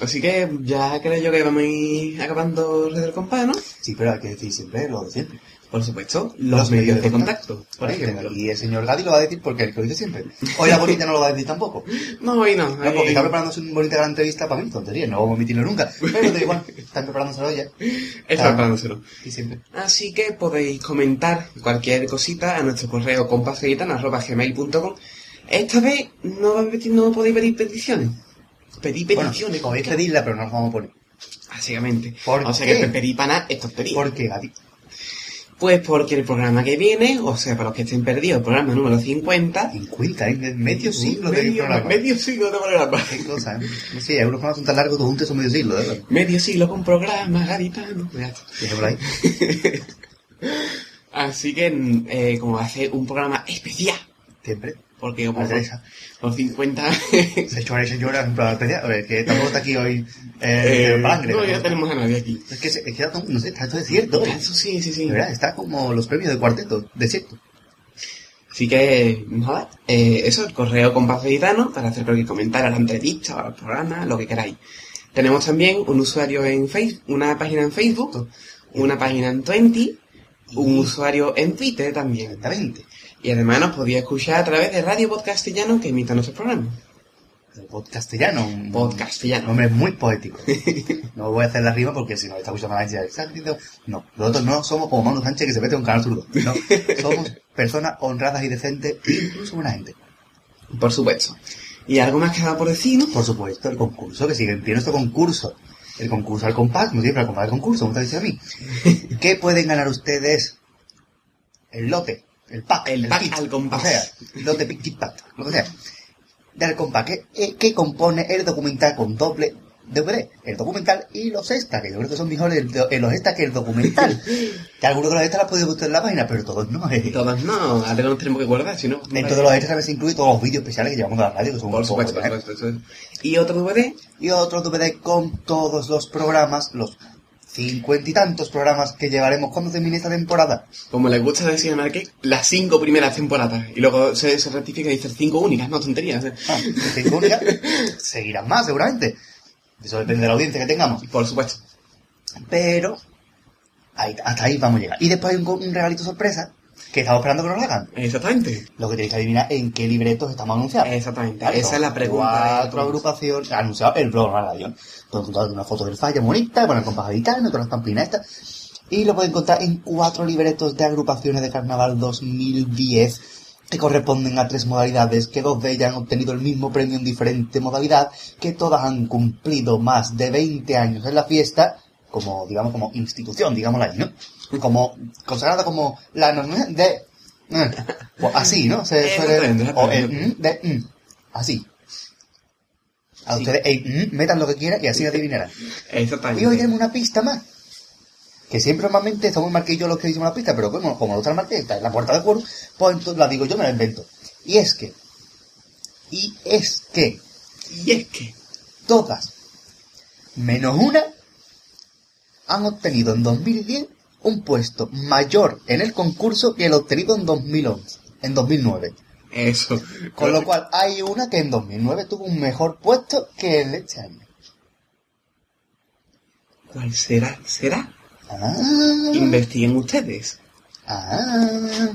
Así que ya creo yo que vamos a ir acabando del Compás, ¿no? Sí, pero hay que decir siempre lo de siempre. Por supuesto, los, medios de contacto, por ejemplo. Y el señor Gadi lo va a decir porque que lo dice siempre. Hoy la bonita no lo va a decir tampoco. No, hoy no. No, porque está preparándose una bonita gran entrevista para mí, tontería, no vamos a emitirlo nunca. Pero da igual, están preparándoselo ya. Está preparándoselo. Y siempre. Así que podéis comentar cualquier cosita a nuestro correo compasgitana.gmail.com Esta vez no, pedir- no podéis pedir peticiones. Bueno, peticiones. podéis pedirla, pero no las vamos a poner. Básicamente. ¿Por o sea qué? que nada, esto es pedir. ¿Por qué, Gadi? Pues porque el programa que viene, o sea, para los que estén perdidos, el programa número 50... 50, ¿eh? Medio siglo de programa. medio siglo de programa. Qué cosa, ¿eh? No sé, algunos programas son tan largos, todos juntos son medio siglo, ¿eh? Medio siglo con programa, gaditano. <laughs> Así que, eh, como va a ser un programa especial, Siempre. Porque como los <laughs> 50... Señora y en plan especial. A ver, que tampoco está aquí hoy eh, eh, no, ya tenemos a nadie aquí. Es que, se, es que no sé, está todo desierto. Eso sí, sí, sí. De verdad, está como los premios de cuarteto, desierto. Así que, nada, eh, eso, el correo compás gaditano para hacer cualquier comentario a la entrevista, al programa, lo que queráis. Tenemos también un usuario en Facebook, una página en Facebook, una página en Twenty, un usuario en Twitter también. Exactamente. Y además nos podía escuchar a través de Radio Podcastellano que imita nuestro programa. El podcastellano. Un Podcastellano. nombre muy poético. No voy a hacer la rima porque si no está escuchando a nadie, ¿estás diciendo? No, nosotros no somos como Manu Sánchez que se mete en un canal zurdo. No, somos personas honradas y decentes, incluso buena gente. Por supuesto. ¿Y algo más que dado por decir, no? Por supuesto, el concurso, que sigue en pie nuestro concurso. El concurso al compás, como siempre, al compás del concurso, como te dice a mí. ¿Qué pueden ganar ustedes? El lote, el pack, El pack al compás. O sea, lote, pick, kit, pack, que sea. Del compás, que, que compone el documental con doble DVD, el documental y los extras, que yo creo que son mejores el, los extras que el documental. <laughs> que algunos de los extras los podéis buscar en la página, pero todos no. eh. Todos no, ahora nos tenemos que guardar, si no... Dentro de los extras se incluyen todos los vídeos especiales que llevamos de la radio, que son Por supuesto, por supuesto. Y otro DVD, y otro DVD con todos los programas, los cincuenta y tantos programas que llevaremos cuando termine esta temporada. como les gusta decir a Marqués, las cinco primeras temporadas. Y luego se, se rectifica y dice cinco únicas, no tonterías. ¿eh? Ah, cinco únicas, <laughs> seguirán más seguramente. Eso depende de la audiencia que tengamos. Por supuesto. Pero ahí- hasta ahí vamos a llegar. Y después hay un regalito sorpresa que estamos esperando que nos lo hagan. Exactamente. Lo que tenéis que adivinar en qué libretos estamos anunciados. Exactamente. ¿Vale? Esa es la pregunta. de Cuatro agrupaciones anunciado el blog, la radio. Pueden encontrar una foto del falla bonita, con el compás gaditano, con las pamplinas estas. Y lo pueden encontrar en cuatro libretos de agrupaciones de carnaval 2010 que corresponden a tres modalidades, que dos de ellas han obtenido el mismo premio en diferente modalidad, que todas han cumplido más de 20 años en la fiesta, como, digamos, como institución, digámoslo ahí, ¿no? Como, consagrada como la de... eh, pues así, ¿no? Se suele... Exactamente, O el mm de mm, así. A ustedes, mm, metan lo que quieran y así adivinarán. Exactamente. Y hoy tenemos una pista más. Que siempre normalmente somos Marqués yo los que decimos la pista, pero como, como no está el Marqués, está en la puerta del juego, pues entonces la digo yo, me la invento. Y es que, y es que, Y es que... todas, menos una, han obtenido en 2010 un puesto mayor en el concurso que el obtenido en 2011, en 2009. Eso. Con lo cual hay una que en 2009 tuvo un mejor puesto que el de este año. ¿Cuál será? ¿Será? Ah, Investiguen ustedes. ah.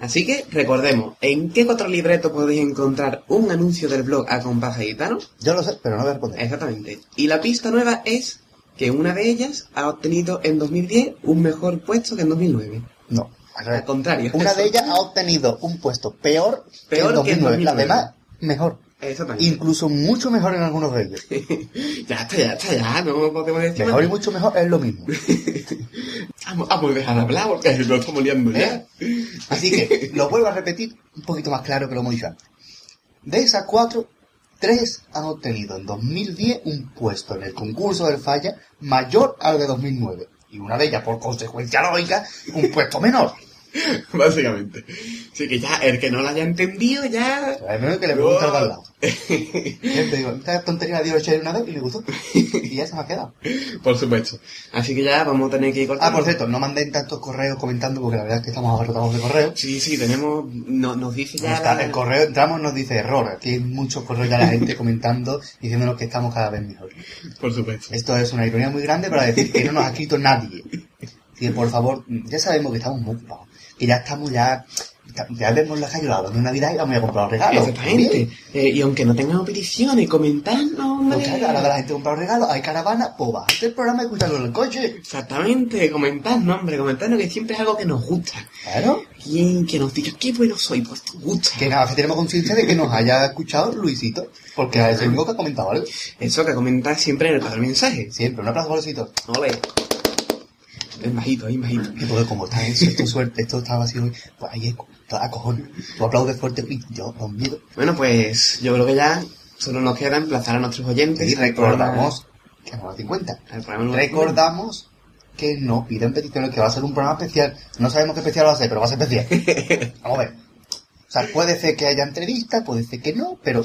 Así que recordemos, ¿en qué cuatro libretos podéis encontrar un anuncio del blog a compás gitano? Yo lo sé, pero no voy a responder. Exactamente. Y la pista nueva es que una de ellas ha obtenido en 2010 un mejor puesto que en 2009. No, al contrario. Una Eso. de ellas ha obtenido un puesto peor, Peor que en que en 2009. Las 2009. demás, mejor. Exactamente. Incluso mucho mejor en algunos de ellos. <laughs> ya está, ya está, ya. No podemos decir Mejor y mucho mejor es lo mismo. <laughs> Vamos, vamos a dejar de hablar porque lo estamos liando ya. Así que lo vuelvo a repetir un poquito más claro que lo hemos dicho antes. De esas cuatro, tres han obtenido en 2010 un puesto en el concurso del falla mayor al de 2009. Y una de ellas, por consecuencia lógica, un puesto menor. <laughs> Básicamente. Así que ya, el que no lo haya entendido, ya... Es menos que le pregunte al al lado. <laughs> Siempre digo, esta tontería la dio Cher una vez y le gustó. <laughs> Y ya se me ha quedado. Por supuesto. Así que ya vamos a tener que ir Ah, cortando. por cierto, no manden tantos correos comentando porque la verdad es que estamos abarrotados de correos. Sí, sí, tenemos... no- nos dice ya... Está- la- el correo entramos nos dice error. Aquí hay muchos correos ya la gente comentando diciéndonos que estamos cada vez mejor. Por supuesto. Esto es una ironía muy grande para decir que no nos ha escrito nadie. Que por favor, ya sabemos que estamos muy ocupados. Que ya estamos ya... Ya vemos la calle de Navidad y vamos a comprar los regalos. Exactamente. Eh, y aunque no tengamos peticiones, comentadnos, hombre. Pues claro, ahora la gente compra los regalos, hay caravana, pues bájate el programa y escúchalo en el coche. Exactamente, comentadnos, hombre, comentadnos que siempre es algo que nos gusta. Claro. ¿Quién que nos diga qué bueno soy? Pues te gusta. Que nada, que tenemos conciencia de que nos haya escuchado Luisito. Porque es el único que ha comentado algo. Eso que comentar siempre en el mensajes. Siempre, un aplauso para Luisito. Ole. Es bajito, es bajito. Y porque como está eso, esto suerte, esto estaba así hoy, pues ahí es, a cojones. Tú aplaudes fuerte y yo con miedo. Bueno, pues yo creo que ya solo nos queda emplazar a nuestros oyentes. Y recordamos que a las 50. al programa número Recordamos que no piden peticiones, que va a ser un programa especial. No sabemos qué especial va a ser, pero va a ser especial. <laughs> Vamos a ver. O sea, puede ser que haya entrevistas, puede ser que no, pero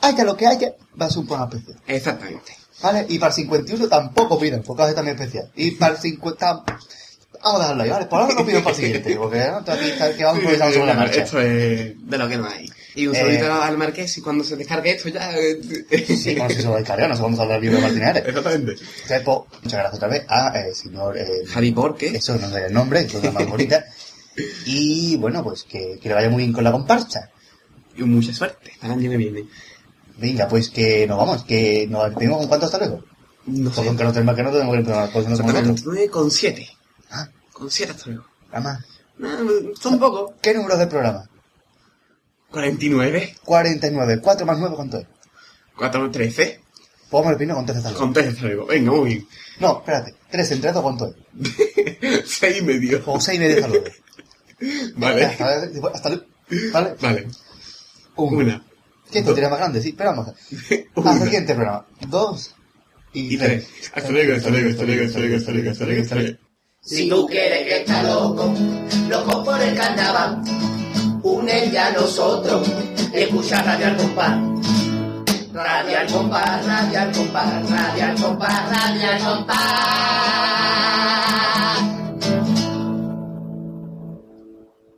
haya lo que haya, va a ser un programa especial. 50. Exactamente. ¿Vale? Y para el 51 tampoco piden, porque va a ser también especial. Y para el 50... Vamos a dejarlo ahí, ¿vale? Por ahora no pido para el siguiente, porque ¿no? Aquí está- que vamos improvisando sobre la marcha. Esto es de lo que no hay. Y un Eh, saludito al Marqués y cuando se descargue esto ya... eh, Sí, bueno, si se lo descarga, no se vamos a hablar libro de Martínez. Exactamente. Entonces, pues, muchas gracias otra vez a eh, señor... Eh, Javi Porque. Eso no sé el nombre, es una más bonita. Y bueno, pues que, que le vaya muy bien con la comparsa. Y mucha suerte para el año que viene. Venga, pues que nos vamos, que nos despedimos con cuánto hasta luego. No Porque sé. aunque no tenemos que no tenemos que empezar, pues no. 9 con 7. Ah, Con 7 hasta luego. nada más. No, son pocos. ¿Qué número del programa? 49. 49. 4 más 9, ¿cuánto es? 4 13. Podemos el pino con 13 hasta luego. Con 3 hasta luego. Venga, muy bien. No, espérate. 3 entre 2, ¿cuánto es? <laughs> 6 y medio. O 6 y medio hasta luego. <laughs> Vale. Hasta, hasta luego. ¿Vale? Vale. Una. ¿Quién tendría más grande? Sí, pero vamos. <laughs> Hasta el siguiente programa. Dos y, Y 3. Hasta luego, hasta luego, hasta luego, hasta luego, hasta luego, hasta luego, hasta luego. Si tú quieres que está loco, loco por el carnaval, únete a nosotros y escucha Radio al Compás. Radio al Compás, Radio al Compás, Radio al Compás, Radio al Compás.